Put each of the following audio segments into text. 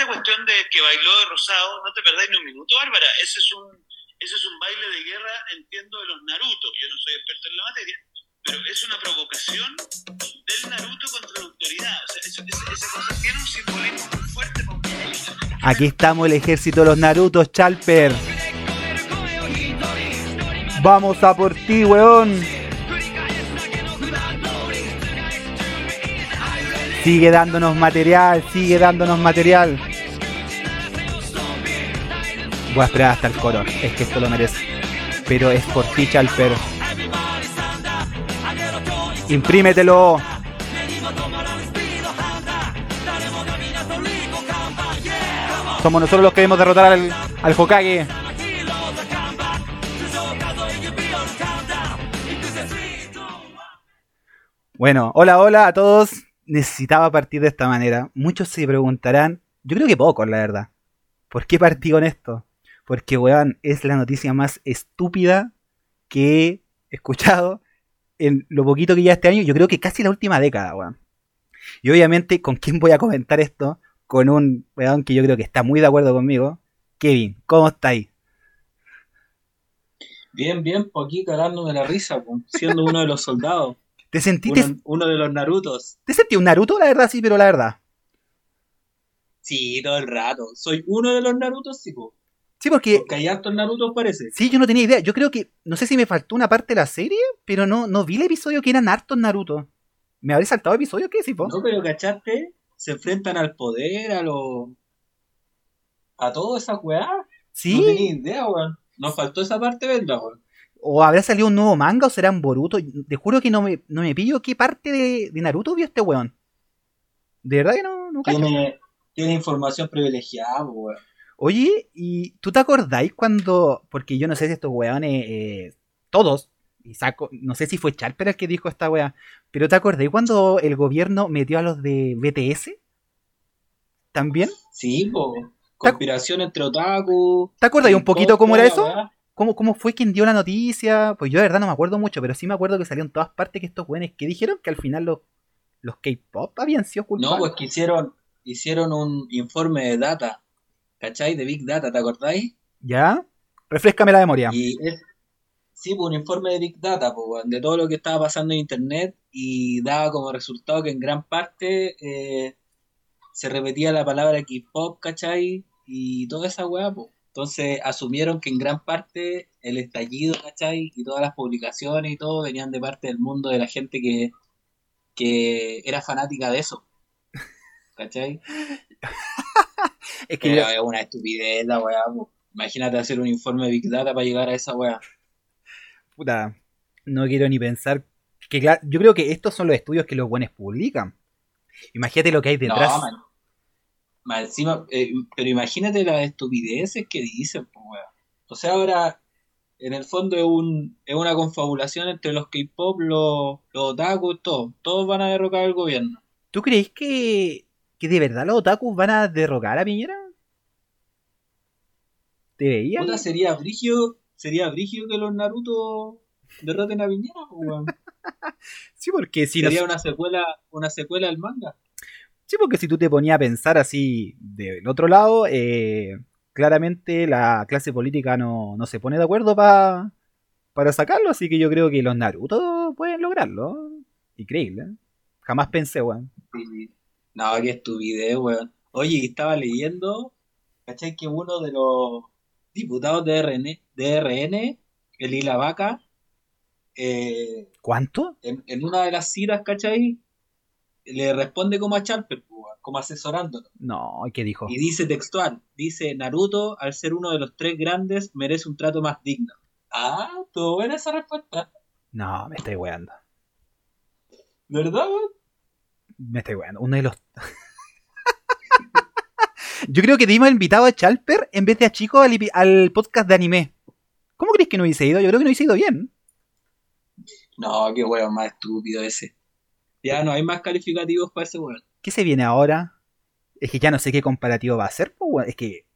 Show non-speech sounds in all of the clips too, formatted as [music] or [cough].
esta cuestión de que bailó de rosado, no te perdáis ni un minuto, Bárbara. Ese es un, ese es un baile de guerra, entiendo, de los Naruto. Yo no soy experto en la materia, pero es una provocación del Naruto contra la autoridad. O sea, eso- esa, esa cosa tiene un simbolismo muy fuerte Aquí estamos el ejército de los Narutos, Chalper. Vamos a por ti, weón. Sigue dándonos material, sigue dándonos material. Voy a esperar hasta el coro, es que esto lo merece. Pero es por ti, Chalper. Imprímetelo. Somos nosotros los que debemos derrotar al, al Hokage. Bueno, hola, hola a todos. Necesitaba partir de esta manera. Muchos se preguntarán, yo creo que pocos, la verdad. ¿Por qué partí con esto? Porque, weón, es la noticia más estúpida que he escuchado en lo poquito que ya este año. Yo creo que casi la última década, weón. Y obviamente, ¿con quién voy a comentar esto? Con un weón que yo creo que está muy de acuerdo conmigo. Kevin, ¿cómo estáis? Bien, bien, por aquí cagándome la risa, po, siendo uno de los soldados, [laughs] ¿Te sentiste, uno, uno de los Narutos. ¿Te sentí un Naruto? La verdad, sí, pero la verdad. Sí, todo el rato. Soy uno de los Narutos, sí, po. Sí, porque Porque hay hartos Narutos, parece. Sí, yo no tenía idea. Yo creo que. No sé si me faltó una parte de la serie, pero no, no vi el episodio que eran hartos Naruto. ¿Me habré saltado episodio? ¿Qué sí, po? No, pero ¿cachaste? Se enfrentan al poder, a lo... A toda esa weá. No Sí. tenía idea, weón. Nos faltó esa parte, ¿verdad, weón? ¿O habrá salido un nuevo manga o serán Boruto? Te juro que no me, no me pillo qué parte de, de Naruto vio este weón. De verdad que no, no cacho. Tiene, tiene información privilegiada, weón. Oye, ¿y tú te acordáis cuando.? Porque yo no sé si estos weones. eh, todos. Y saco, no sé si fue Charper el que dijo esta weá. Pero ¿te acordáis cuando el gobierno metió a los de BTS? ¿También? Sí, po. Conspiración entre otaku. ¿Te acordáis un poquito cómo era eso? ¿Cómo, ¿Cómo fue quien dio la noticia? Pues yo de verdad no me acuerdo mucho, pero sí me acuerdo que salió en todas partes que estos weones que dijeron que al final los, los K-pop habían sido culpables. No, pues que hicieron, hicieron un informe de data, ¿cachai? De Big Data, ¿te acordáis? ¿Ya? Refrescame la memoria. Y es, sí, pues un informe de Big Data, pues, de todo lo que estaba pasando en Internet y daba como resultado que en gran parte eh, se repetía la palabra K-pop, ¿cachai? Y toda esa weá, pues. Entonces asumieron que en gran parte el estallido, ¿cachai? Y todas las publicaciones y todo venían de parte del mundo de la gente que, que era fanática de eso. ¿Cachai? [laughs] [laughs] Es que yo- es una estupidez la weá. Imagínate hacer un informe de Big Data para llegar a esa weá. puta, no quiero ni pensar que claro, yo creo que estos son los estudios que los buenos publican. Imagínate lo que hay detrás. No, man. Encima, eh, pero imagínate las estupideces que dicen, weá. O sea, ahora, en el fondo es, un, es una confabulación entre los K-pop, los, los otaku, todo. Todos van a derrocar al gobierno. ¿Tú crees que, que de verdad los otakus van a derrocar a Piñera? ¿Te veían? Puta, sería brigio, sería brigio que los Naruto derroten a Piñera, weón. [laughs] Sí, porque si no- Sería una secuela, una secuela del manga. Sí, porque si tú te ponías a pensar así del otro lado, eh, claramente la clase política no, no se pone de acuerdo pa- para sacarlo, así que yo creo que los Naruto pueden lograrlo. Increíble. ¿eh? Jamás pensé, weón. Sí. No, qué estupidez, weón. Oye, estaba leyendo, ¿cachai? Que uno de los diputados de RN, de RN el eh, ¿Cuánto? en, en una de las citas, ¿cachai? Le responde como a Charper, como asesorándolo. No, ¿qué dijo? Y dice textual, dice, Naruto, al ser uno de los tres grandes, merece un trato más digno. Ah, estuvo buena esa respuesta. No, me estoy weando. ¿Verdad, weón? Me estoy weando. Uno de los. [laughs] Yo creo que debimos invitado a Chalper en vez de a Chico al, podcast de anime. ¿Cómo crees que no hubiese ido? Yo creo que no hubiese ido bien. No, qué weón más estúpido ese. Ya no hay más calificativos para ese weón. ¿Qué se viene ahora? Es que ya no sé qué comparativo va a ser. pues. Es que.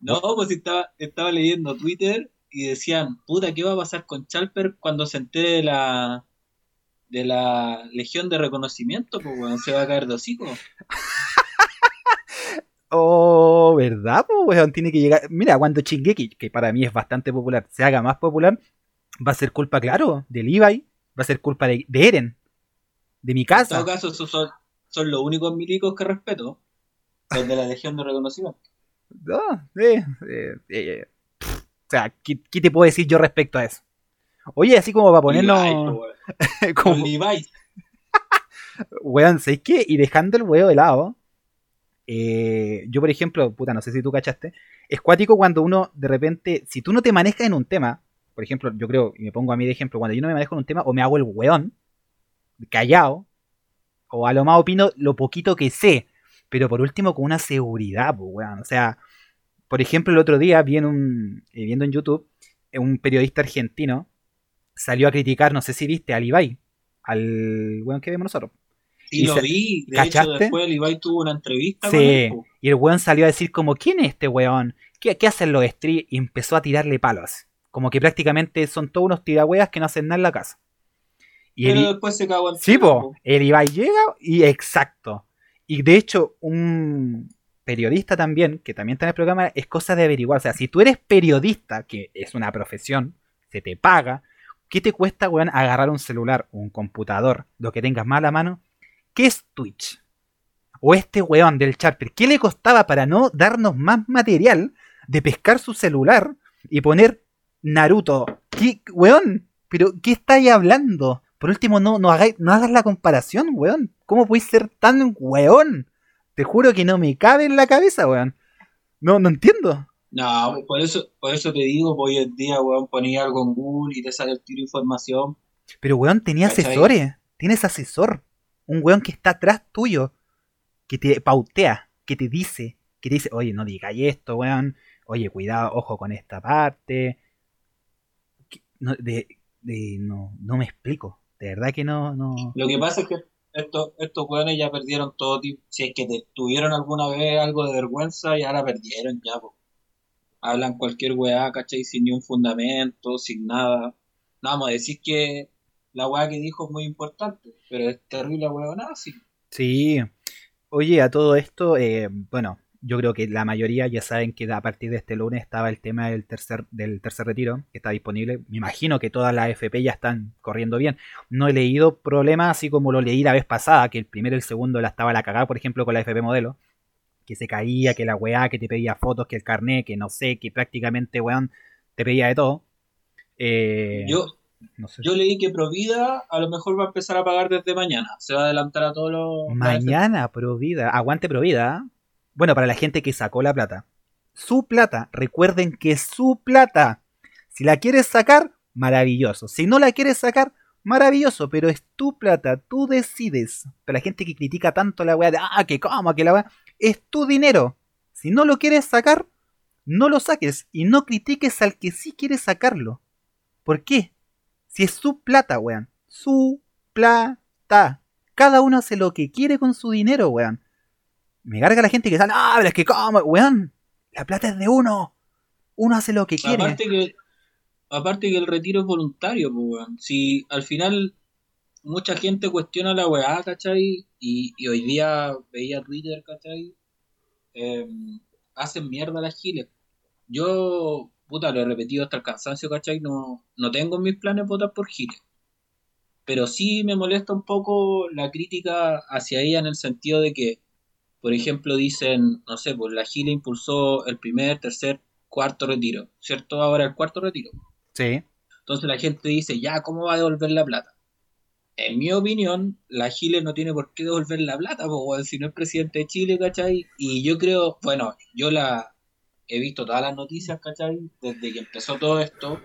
No, pues estaba, estaba leyendo Twitter y decían, puta, ¿qué va a pasar con Chalper cuando se entere de la de la Legión de Reconocimiento? Pues weón, se va a caer de hocico. [laughs] Oh, ¿verdad, po, weón? Tiene que llegar. Mira, cuando Chingeki, que para mí es bastante popular, se haga más popular, va a ser culpa, claro, de Levi, va a ser culpa de, de Eren, de mi En casa. todo caso, esos son, son los únicos milicos que respeto. Los de la Legión de Reconocimiento. [laughs] No, eh, eh, eh, pff, o sea, ¿qué, qué te puedo decir yo respecto a eso? Oye, así como para ponernos. [laughs] como- Levi. [laughs] Weón, ¿sabes qué? Y dejando el huevo de lado, eh, yo por ejemplo, puta, no sé si tú cachaste, es cuático cuando uno de repente, si tú no te manejas en un tema, por ejemplo, yo creo, y me pongo a mí de ejemplo, cuando yo no me manejo en un tema, o me hago el weón, callado, o a lo más opino lo poquito que sé, pero por último con una seguridad, pues, weón. O sea, por ejemplo, el otro día vi en un, eh, viendo en YouTube, eh, un periodista argentino salió a criticar, no sé si viste, al Ibai, al weón que vemos nosotros. Sí, Y lo vi. De ¿cachaste? hecho, después Levi tuvo una entrevista Sí. con él. po. Y el weón salió a decir como, ¿quién es este weón? ¿Qué, qué hacen los street? Y empezó a tirarle palos. Como que prácticamente son todos unos tirahueas que no hacen nada en la casa. Y Pero el, después se cagó en sí, po, el Ibai llega y exacto. Y de hecho, un periodista también, que también está en el programa, es cosa de averiguar. O sea, si tú eres periodista, que es una profesión, se te paga, ¿qué te cuesta, weón, agarrar un celular o un computador, lo que tengas más a la mano? ¿Qué es Twitch? O este weón del Charper, ¿qué le costaba para no darnos más material de pescar su celular y poner Naruto? ¿Qué, weón? ¿Pero qué estáis hablando? Por último, no, hagas la comparación, weón. ¿Cómo podéis ser tan weón? Te juro que no me cabe en la cabeza, weón. No, no entiendo. No, por eso, por eso te digo, pues, hoy en día, weón, ponía algo en Google y te sale el tiro de información. Pero, weón, tenía ¿Cachai? asesores. Tienes asesor. Un weón que está atrás tuyo. Que te pautea. Que te dice. Que te dice, oye, no digáis esto, weón. Oye, cuidado, ojo con esta parte. No, de, de- no, no me explico. De verdad que no, no. Lo que pasa es que estos, estos weones ya perdieron todo tipo. Si es que te- tuvieron alguna vez algo de vergüenza y ahora perdieron ya, po. Hablan cualquier weá, ¿cachai? Sin ni un fundamento, sin nada. No vamos a decir que la weá que dijo es muy importante, pero es terrible weá, nada, sí. Sí. Oye, a todo esto, eh, bueno, yo creo que la mayoría ya saben que a partir de este lunes estaba el tema del tercer, del tercer retiro, que está disponible. Me imagino que todas las FP ya están corriendo bien. No he leído problemas así como lo leí la vez pasada, que el primero y el segundo la estaba la cagada, por ejemplo, con la FP modelo. Que se caía, que la weá, que te pedía fotos, que el carnet, que no sé, que prácticamente, weón, te pedía de todo. Eh, Yo, no sé. yo leí que Provida a lo mejor va a empezar a pagar desde mañana. Se va a adelantar a todos los. Mañana, Provida. Aguante Provida. ¿ah? Bueno, para la gente que sacó la plata. Su plata. Recuerden que su plata. Si la quieres sacar, maravilloso. Si no la quieres sacar, maravilloso. Pero es tu plata. Tú decides. Para la gente que critica tanto la weá de, ah, que cómo, que la weá. Es tu dinero. Si no lo quieres sacar, no lo saques. Y no critiques al que sí quiere sacarlo. ¿Por qué? Si es su plata, weón. Su plata. Cada uno hace lo que quiere con su dinero, weón. Me carga la gente que sale, ah, pero es que cómo, weón. La plata es de uno. Uno hace lo que quiere. Aparte que, aparte que el retiro es voluntario, pues, weón. Si al final mucha gente cuestiona la weá, ¿cachai? Y, y hoy día veía Twitter, ¿cachai? Eh, hacen mierda las giles. Yo, puta, lo he repetido hasta el cansancio, ¿cachai? No, no tengo en mis planes votar por giles. Pero sí me molesta un poco la crítica hacia ella en el sentido de que, por ejemplo, dicen, no sé, pues la Gile impulsó el primer, tercer, cuarto retiro, ¿cierto? Ahora el cuarto retiro. Sí. Entonces la gente dice, ya, ¿cómo va a devolver la plata? En mi opinión, la Chile no tiene por qué devolver la plata, po, weón, si no es presidente de Chile, ¿cachai? Y yo creo, bueno, yo la he visto todas las noticias, ¿cachai? Desde que empezó todo esto,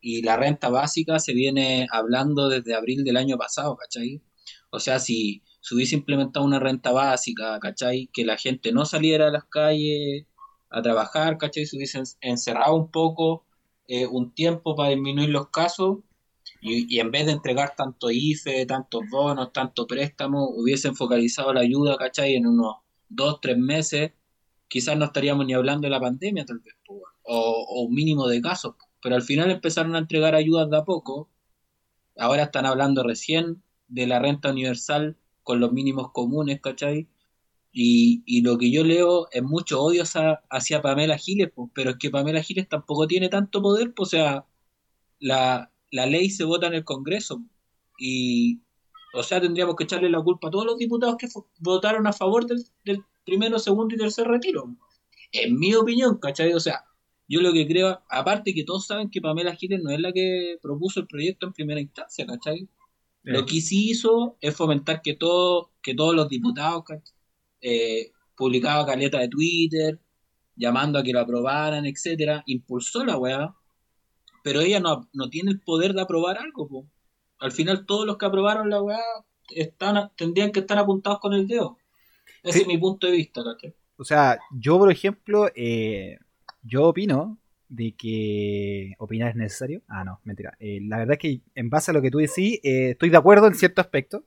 y la renta básica se viene hablando desde abril del año pasado, ¿cachai? O sea, si se hubiese implementado una renta básica, ¿cachai? Que la gente no saliera a las calles a trabajar, ¿cachai? Se hubiesen encerrado un poco eh, un tiempo para disminuir los casos y, en vez de entregar tanto IFE, tantos bonos, tanto préstamo, hubiesen focalizado la ayuda, ¿cachai? En unos dos, tres meses, quizás no estaríamos ni hablando de la pandemia, tal vez, o, o un mínimo de casos. Pero al final empezaron a entregar ayudas de a poco. Ahora están hablando recién de la renta universal con los mínimos comunes, ¿cachai? Y, y lo que yo leo es mucho odio hacia, hacia Pamela Giles, pues, pero es que Pamela Giles tampoco tiene tanto poder, pues, o sea, la, la ley se vota en el Congreso y, o sea, tendríamos que echarle la culpa a todos los diputados que votaron a favor del, del primero, segundo y tercer retiro. En mi opinión, ¿cachai? O sea, yo lo que creo, aparte que todos saben que Pamela Giles no es la que propuso el proyecto en primera instancia, ¿cachai? Lo que sí hizo es fomentar que, todo, que todos los diputados eh, publicaba caleta de Twitter, llamando a que lo aprobaran, etcétera, impulsó la weá, pero ella no, no tiene el poder de aprobar algo, po. Al final todos los que aprobaron la weá están, tendrían que estar apuntados con el dedo. Ese Sí. es mi punto de vista, ¿cachai? O sea, yo, por ejemplo, eh, yo opino de que opinar es necesario. Ah, no, mentira. Eh, la verdad es que en base a lo que tú decís, eh, estoy de acuerdo en cierto aspecto.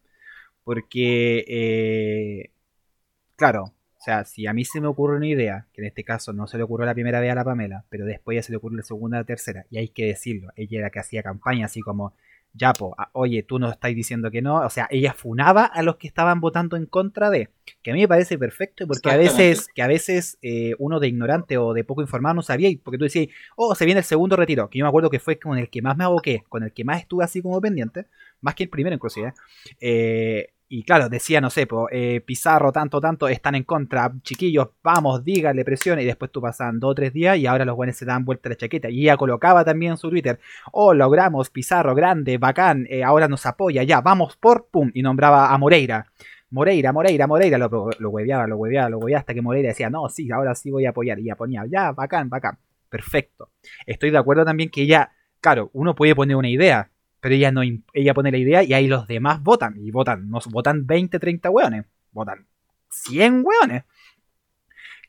Porque, eh, claro, sea, si a mí se me ocurre una idea, que en este caso no se le ocurrió la primera vez a la Pamela, pero después ya se le ocurrió la segunda, la tercera, y hay que decirlo, ella era la que hacía campaña así como, ya, po, ah, oye, tú nos estás diciendo que no, o sea, ella funaba a los que estaban votando en contra de, que a mí me parece perfecto, porque a veces, que a veces eh, uno de ignorante o de poco informado no sabía, y porque tú decías, oh, se viene el segundo retiro, que yo me acuerdo que fue con el que más me aboqué, con el que más estuve así como pendiente, más que el primero inclusive, eh, y claro, decía, no sé, po, eh, Pizarro, tanto, tanto, están en contra, chiquillos, vamos, díganle, presión, y después tú pasaban dos o tres días y ahora los buenos se dan vuelta la chaqueta. Y ella colocaba también en su Twitter, oh, logramos, Pizarro, grande, bacán, eh, ahora nos apoya, ya, vamos por, pum, y nombraba a Moreira. Moreira, Moreira, Moreira, lo, lo hueveaba, lo hueveaba, lo hueveaba hasta que Moreira decía, no, sí, ahora sí voy a apoyar, y ya ponía, ya, bacán, bacán, perfecto. Estoy de acuerdo también que ella, claro, uno puede poner una idea, pero ella no ella pone la idea y ahí los demás votan y votan no votan 20 30 hueones votan 100 hueones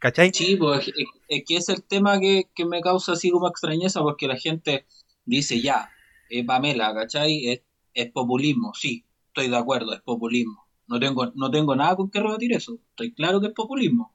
¿cachai? Sí, pues es, que es el tema que, que me causa así como extrañeza, porque la gente dice ya, eh, Pamela, ¿cachai? Es, es populismo, sí, estoy de acuerdo, es populismo. No tengo, no tengo nada con que rebatir eso, estoy claro que es populismo.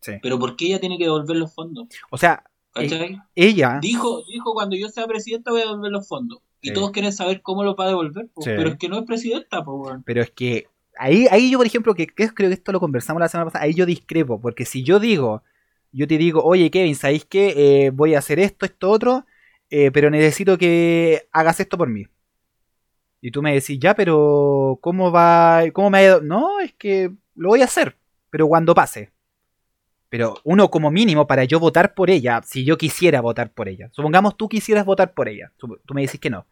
Sí. Pero ¿por qué ella tiene que devolver los fondos? o sea ¿Cachai? ella Dijo, dijo cuando yo sea presidenta voy a devolver los fondos. Y Sí. todos quieren saber cómo los va a devolver, po. Sí. pero es que no es presidenta, pero es que ahí, ahí yo por ejemplo que, que creo que esto lo conversamos la semana pasada ahí yo discrepo porque si yo digo yo te digo oye Kevin ¿sabéis qué? Eh, voy a hacer esto esto otro eh, pero necesito que hagas esto por mí y tú me decís ya pero ¿cómo va? ¿cómo me ha ido? no es que lo voy a hacer pero cuando pase Pero uno como mínimo para yo votar por ella, si yo quisiera votar por ella. Supongamos tú quisieras votar por ella. Tú me decís que no.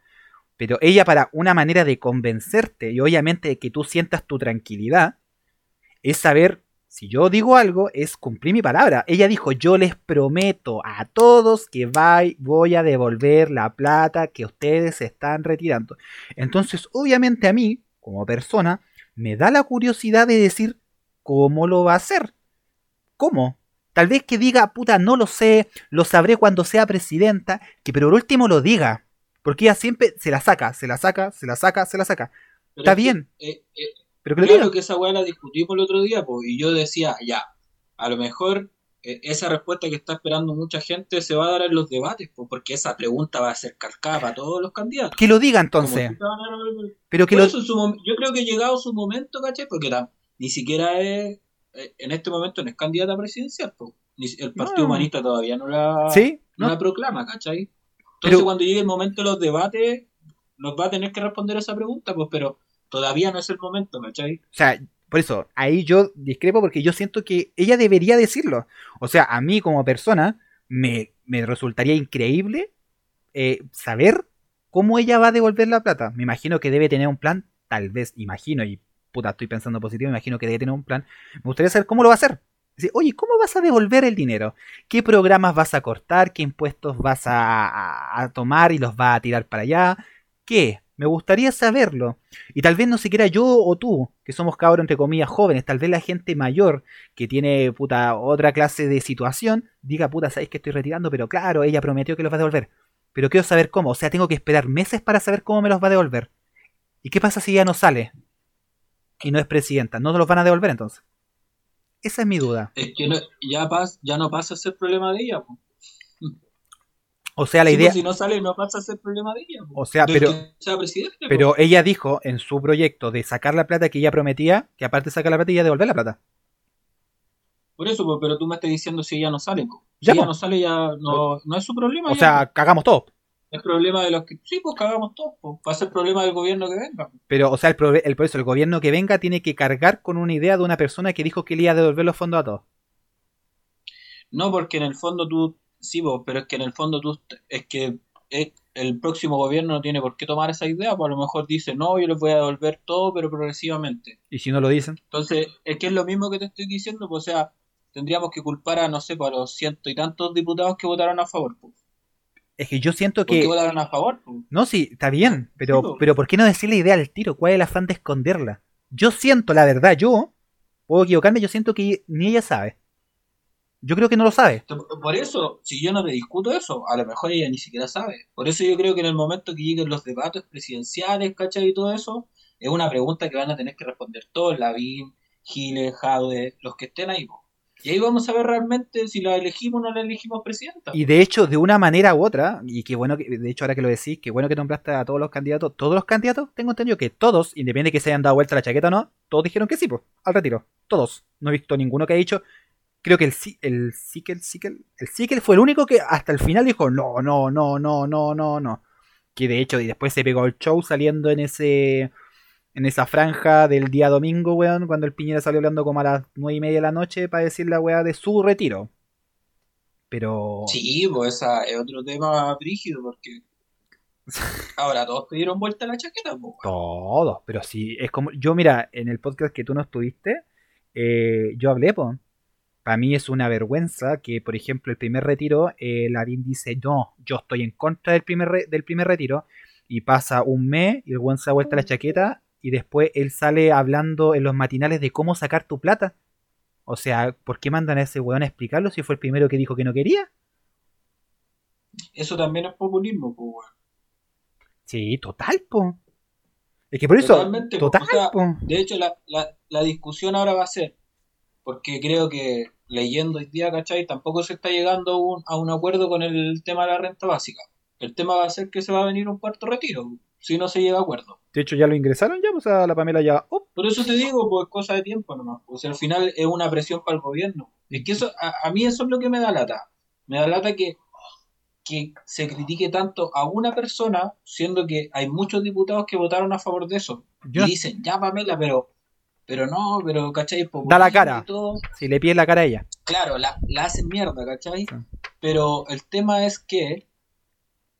Pero ella para una manera de convencerte y obviamente de que tú sientas tu tranquilidad, es saber, si yo digo algo, es cumplir mi palabra. Ella dijo, yo les prometo a todos que voy a devolver la plata que ustedes están retirando. Entonces, obviamente a mí, como persona, me da la curiosidad de decir cómo lo va a hacer. ¿Cómo? Tal vez que diga, puta, no lo sé, lo sabré cuando sea presidenta, que pero por último lo diga. Porque ella siempre se la saca, se la saca, se la saca, se la saca. Pero Está es que, bien, eh, eh, pero que claro que esa weá la discutimos el otro día, pues, y yo decía, ya, a lo mejor eh, esa respuesta que está esperando mucha gente se va a dar en los debates, porque esa pregunta va a ser calcada para todos los candidatos. Que lo diga entonces. Pero que Por lo... eso su yo creo que ha llegado su momento, ¿cachai? Porque ni siquiera es, eh, en este momento no es candidata presidencial, el Partido No. Humanista todavía no la, ¿Sí? no ¿No? la proclama, ¿cachai? Entonces Pero- cuando llegue el momento de los debates, nos va a tener que responder esa pregunta, pues, pero todavía no es el momento, ¿cachai? O sea, por eso, ahí yo discrepo porque yo siento que ella debería decirlo. O sea, a mí como persona me, me resultaría increíble eh, saber cómo ella va a devolver la plata. Me imagino que debe tener un plan, tal vez, imagino, y puta, estoy pensando positivo, me imagino que debe tener un plan. Me gustaría saber cómo lo va a hacer. Dice, Oye, ¿cómo vas a devolver el dinero? ¿Qué programas vas a cortar? ¿Qué impuestos vas a, tomar y los vas a tirar para allá? ¿Qué? Me gustaría saberlo. Y tal vez no siquiera yo o tú, que somos cabros entre comillas jóvenes, tal vez la gente mayor que tiene puta otra clase de situación, diga puta, sabéis que estoy retirando, pero claro, ella prometió que los va a devolver. Pero quiero saber cómo, o sea, tengo que esperar meses para saber cómo me los va a devolver. ¿Y qué pasa si ya no sale? Y no es presidenta, ¿no los van a devolver entonces? Esa es mi duda. Es que no- ya, pas, ya no pasa a ser problema de ella, pues. O sea, la Sí, idea... si no sale, no pasa a ser problema de ella, pues. O sea, pero... sea. Pero ella dijo en su proyecto de sacar la plata que ella prometía, que aparte de sacar la plata, ella devolver la plata. Por eso, pues, pero tú me estás diciendo si ella no sale. Si Ya, ella no sale, ya no, no es su problema. O ya, sea, cagamos todo. Pues. es problema de los que. Sí, pues cagamos todos. Pues. Va a ser problema del gobierno que venga. pues. Pero, o sea, el, prove- el, por eso el gobierno que venga tiene que cargar con una idea de una persona que dijo que le iba a devolver los fondos a todos. No, porque en el fondo tú. Sí, pues, pero es que en el fondo tú. Es que el próximo gobierno no tiene por qué tomar esa idea. Pues a lo mejor dice, no, yo les voy a devolver todo, pero progresivamente. Y si no lo dicen, Entonces, es que es lo mismo que te estoy diciendo, pues, o sea, tendríamos que culpar a, no sé, para los ciento y tantos diputados que votaron a favor, pues. Es que yo siento ¿Por qué que. votaron a favor? pues? No, sí, está bien, pero, Sí, pero ¿por qué no decir la idea al tiro? ¿Cuál es el afán de esconderla? Yo siento, la verdad, yo, puedo equivocarme, yo siento que ni ella sabe. Yo creo que no lo sabe. Por eso, si yo no te discuto eso, a lo mejor ella ni siquiera sabe. Por eso yo creo que en el momento que lleguen los debates presidenciales, ¿cachai? Y todo eso, es una pregunta que van a tener que responder todos, Lavín, Giles, Jaude, los que estén ahí. po. Y ahí vamos a ver realmente si la elegimos o no la elegimos presidenta. Y de hecho, de una manera u otra, y qué bueno que, de hecho, ahora que lo decís, qué bueno que nombraste a todos los candidatos. Todos los candidatos, tengo entendido que todos, independiente de que se hayan dado vuelta la chaqueta o no, todos dijeron que sí, pues, al retiro. Todos. No he visto ninguno que haya dicho. Creo que el el Sikel, Sikel, el Sikel fue el único que hasta el final dijo no, no, no, no, no, no, no. Que de hecho, y después se pegó el show saliendo en ese. En esa franja del día domingo, weón, cuando el Piñera salió hablando como a las nueve y media de la noche para decir la weá de su retiro. Pero. Sí, pues esa es otro tema brígido, porque [laughs] ahora todos te dieron vuelta la chaqueta, pues. Todos, pero sí, es como. Yo, mira, en el podcast que tú no estuviste, eh, yo hablé, pues. Para mí es una vergüenza que, por ejemplo, el primer retiro, eh, Lavín dice, no, yo estoy en contra del primer, re- del primer retiro, y pasa un mes y el buen se da vuelta la chaqueta, y después él sale hablando en los matinales de cómo sacar tu plata. O sea, ¿por qué mandan a ese weón a explicarlo si fue el primero que dijo que no quería? Eso también es populismo, pues, weón. Sí, total, po. Es que por eso, Totalmente, po. total, O sea, po. De hecho, la, la, la discusión ahora va a ser, porque creo que leyendo hoy día, ¿cachai? Tampoco se está llegando a un, a un acuerdo con el tema de la renta básica. El tema va a ser que se va a venir un cuarto retiro, si no se llega a acuerdo. De hecho, ya lo ingresaron ya, pues a la Pamela ya. ¡oh! Por eso te digo, pues cosa de tiempo nomás. Pues al final es una presión para el gobierno. Es que eso, a, a mí eso es lo que me da lata. Me da lata que, que se critique tanto a una persona, siendo que hay muchos diputados que votaron a favor de eso. Yo- Y dicen, ya Pamela, pero, pero no, pero, ¿cachai? Da la cara. Si le pides la cara a ella. Claro, la, la hacen mierda, ¿cachai? Sí. Pero el tema es que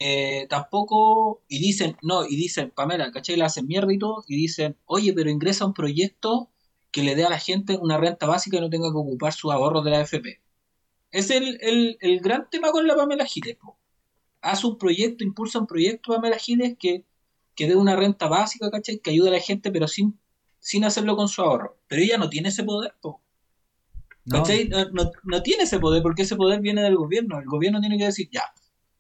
eh, tampoco, y dicen, no, y dicen, Pamela, ¿cachai? La hacen mierda y todo, y dicen, oye, pero ingresa un proyecto que le dé a la gente una renta básica y no tenga que ocupar sus ahorros de la AFP. Es el, el, el gran tema con la Pamela Giles, po. Hace un proyecto, impulsa un proyecto Pamela Giles que, que dé una renta básica, ¿cachai? Que ayude a la gente, pero sin, sin hacerlo con su ahorro. Pero ella no tiene ese poder, po. ¿no? ¿Cachai? No, no- no tiene ese poder porque ese poder viene del gobierno. El gobierno tiene que decir, ya,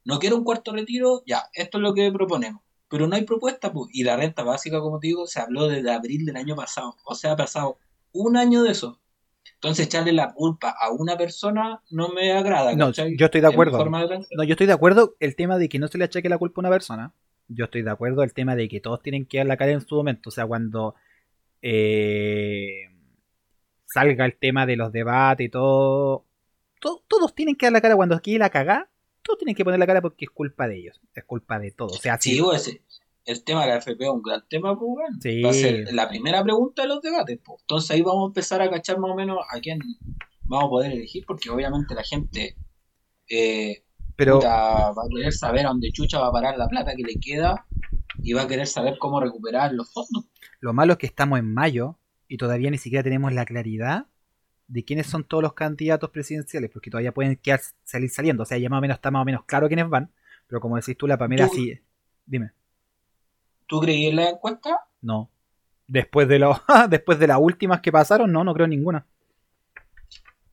no quiero un cuarto retiro, ya, esto es lo que proponemos. Pero no hay propuesta, pues. Y la renta básica, como te digo, se habló desde abril del año pasado. O sea, ha pasado un año de eso. Entonces, echarle la culpa a una persona no me agrada. No, ¿cachai? yo estoy de acuerdo. No, yo estoy de acuerdo el tema de que no se le achaque la culpa a una persona. Yo estoy de acuerdo el tema de que todos tienen que dar la cara en su momento. O sea, cuando eh, salga el tema de los debates y todo, to- todos tienen que dar la cara cuando aquí la cagá. Todos tienen que poner la cara porque es culpa de ellos. Es culpa de todos. O sea, Sí, si- pues, el tema de la FP es un gran tema, pues, bueno. Sí. Va a ser la primera pregunta de los debates, pues. Entonces ahí vamos a empezar a cachar más o menos a quién vamos a poder elegir, porque obviamente la gente eh, pero puta, va a querer saber a dónde chucha va a parar la plata que le queda y va a querer saber cómo recuperar los fondos. lo malo es que estamos en mayo y todavía ni siquiera tenemos la claridad de quiénes son todos los candidatos presidenciales, porque todavía pueden quedar, salir saliendo. O sea, ya más o menos está más o menos claro quiénes van. Pero como decís tú, la Pamela Tú- sí. Dime. ¿Tú creí en la encuesta? No. Después de lo, [laughs] después de las últimas que pasaron, no, no creo en ninguna.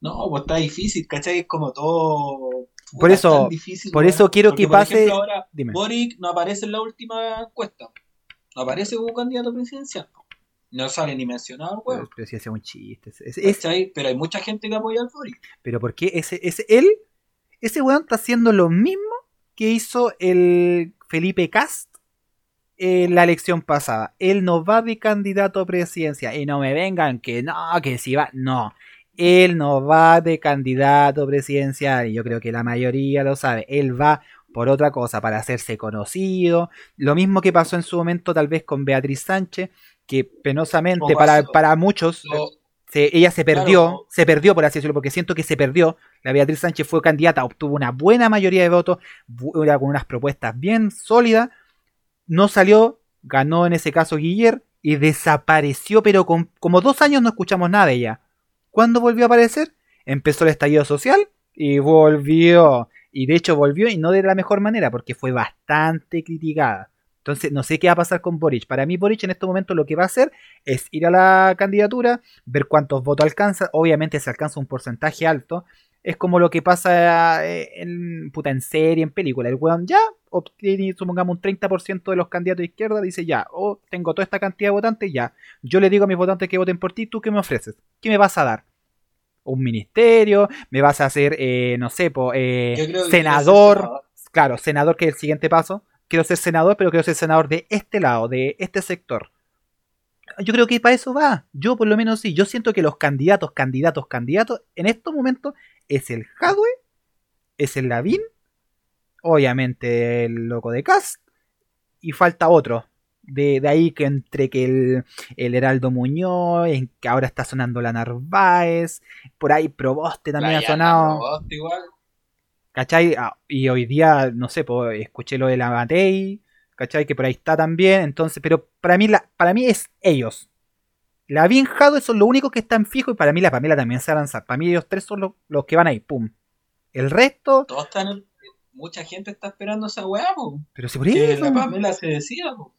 No, pues está difícil, ¿cachai? Es como todo... Por eso- difícil, por eso quiero Porque, que por pase- ejemplo, ahora Dime. Boric no aparece en la última encuesta. No aparece como candidato presidencial. No sale ni mencionado, weón. pero un chiste. Es, es- es- ¿Cachai? Pero hay mucha gente que apoya al Boric. pero ¿por qué ese, ese, él, ese weón está haciendo lo mismo que hizo el Felipe Cast en la elección pasada? Él no va de candidato a presidencia. Y no me vengan que no, que si va. No. Él no va de candidato presidencial, y yo creo que la mayoría lo sabe. Él va por otra cosa, para hacerse conocido. Lo mismo que pasó en su momento tal vez con Beatriz Sánchez, que penosamente para, para muchos ella se perdió, se perdió por así decirlo, porque siento que se perdió. La Beatriz Sánchez fue candidata, obtuvo una buena mayoría de votos, con unas propuestas bien sólidas. No salió, ganó en ese caso Guiller y desapareció, pero con, como dos años no escuchamos nada de ella. ¿Cuándo volvió a aparecer? Empezó el estallido social y volvió. Y de hecho volvió y no de la mejor manera, porque fue bastante criticada. Entonces, no sé qué va a pasar con Boric. Para mí, Boric en este momento lo que va a hacer es ir a la candidatura, ver cuántos votos alcanza. Obviamente, se alcanza un porcentaje alto. Es como lo que pasa eh, en, puta, en serie, en película. El weón ya obtiene, supongamos, un 30% de los candidatos de izquierda. Dice ya, o oh, tengo toda esta cantidad de votantes, ya. Yo le digo a mis votantes que voten por ti, ¿tú qué me ofreces? ¿Qué me vas a dar? un ministerio, me vas a hacer, eh, no sé, eh, senador, claro, senador que es el siguiente paso, quiero ser senador, pero quiero ser senador de este lado, de este sector. Yo creo que para eso va. Yo por lo menos sí. Yo siento que los candidatos, candidatos, candidatos, en estos momentos es el Hadwe, es el Lavín, obviamente el loco de Cast, y falta otro. De, ahí que entre que el, el Heraldo Muñoz, en que ahora está sonando la Narváez, por ahí Proboste también ha sonado. Proboste igual. ¿Cachai? Ah, y hoy día, no sé, pues, escuché lo de la Matei, ¿cachai? Que por ahí está también. Entonces, pero para mí, la, para mí es ellos. La bien Jado son los únicos que están fijos y para mí la Pamela también se va a lanzar. Para mí ellos tres son los, que van ahí, pum. El resto... Todos están... Mucha gente está esperando esa weá, po. Pero si por eso... La Pamela se decía, po.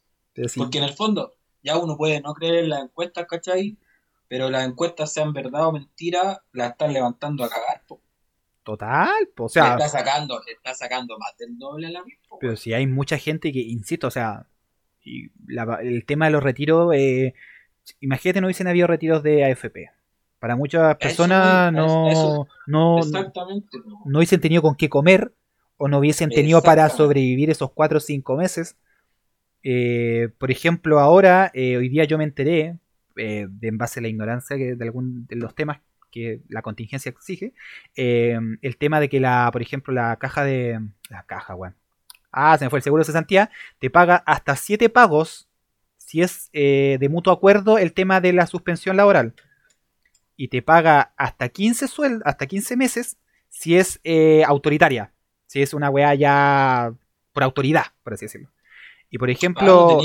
Porque en el fondo, ya uno puede no creer en las encuestas, ¿cachai? Pero las encuestas, sean verdad o mentira, las están levantando a cagar. Total, o sea. está sacando, está sacando más del doble a la misma. Pero si hay mucha gente que, insisto, o sea, y el tema de los retiros, eh, imagínate, no hubiesen habido retiros de AFP. Para muchas personas no, no, no hubiesen tenido con qué comer o no hubiesen tenido para sobrevivir esos cuatro o cinco meses. Eh, por ejemplo, ahora, eh, hoy día yo me enteré, de, en base a la ignorancia de, algún, de los temas que la contingencia exige, eh, el tema de que la, por ejemplo, la caja de... La caja, bueno. Ah, se me fue el seguro de cesantía, te paga hasta 7 pagos si es eh, de mutuo acuerdo el tema de la suspensión laboral. Y te paga hasta 15 sueldos, hasta 15 meses si es eh, autoritaria. Si es una weá ya por autoridad, por así decirlo. Y por ejemplo,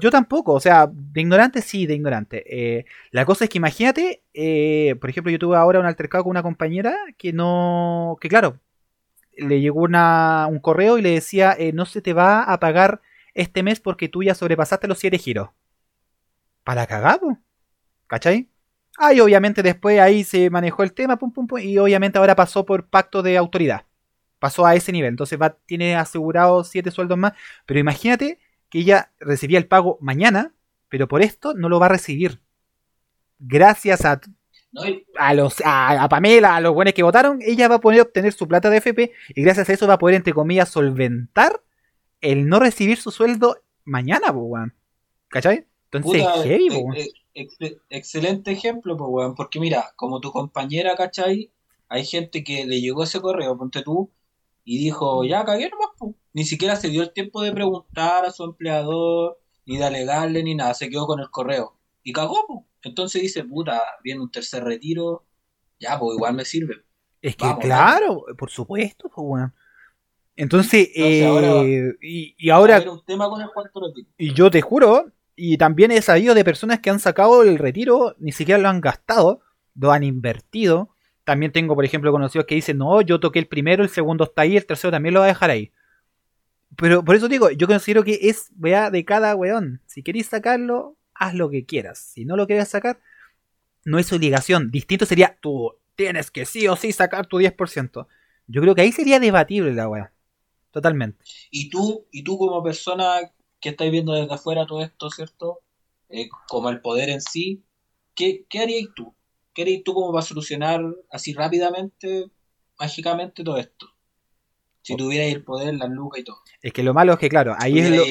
yo tampoco, o sea, de ignorante sí, de ignorante. Eh, la cosa es que imagínate, eh, por ejemplo, yo tuve ahora un altercado con una compañera que no, que claro, le llegó una, un correo y le decía, eh, no se te va a pagar este mes porque tú ya sobrepasaste los 7 giros. Para cagado, ¿cachai? Ah, y obviamente después ahí se manejó el tema, pum, pum, pum, y obviamente ahora pasó por pacto de autoridad pasó a ese nivel. Entonces va, tiene asegurado siete sueldos más. Pero imagínate que ella recibía el pago mañana, pero por esto no lo va a recibir. Gracias a, a, los, a, Pamela, a los buenos que votaron, ella va a poder obtener su plata de FP y gracias a eso va a poder, entre comillas, solventar el no recibir su sueldo mañana, pues, ¿Cachai? Entonces, heavy, eh, eh, excelente ejemplo, pues, porque mira, como tu compañera, ¿cachai? Hay gente que le llegó ese correo, ponte tú, y dijo, ya cagué nomás, Ni siquiera se dio el tiempo de preguntar a su empleador, ni de alegarle, ni nada, se quedó con el correo. Y cagó, pues. Entonces dice, puta, viene un tercer retiro, ya, pues igual me sirve. Es que claro, por supuesto, pues bueno. Entonces, eh, y, ahora... Un tema con el retiro. Y yo te juro, y también he sabido de personas que han sacado el retiro, ni siquiera lo han gastado, lo han invertido, también tengo, por ejemplo, conocidos que dicen, no, yo toqué el primero, el segundo está ahí, el tercero también lo voy a dejar ahí. Pero por eso digo, yo considero que es wea de cada weón. Si queréis sacarlo, haz lo que quieras. Si no lo quieres sacar, no es obligación. Distinto sería, tú tienes que sí o sí sacar tu 10%. Yo creo que ahí sería debatible la wea. Totalmente. Y tú, y tú como persona que estáis viendo desde afuera todo esto, ¿cierto? Eh, como el poder en sí, ¿qué, qué harías tú? ¿Qué eres tú como para solucionar así rápidamente, mágicamente todo esto? Si tuvieras el poder, la lucas y todo. Es que lo malo es que, claro, ahí es lo,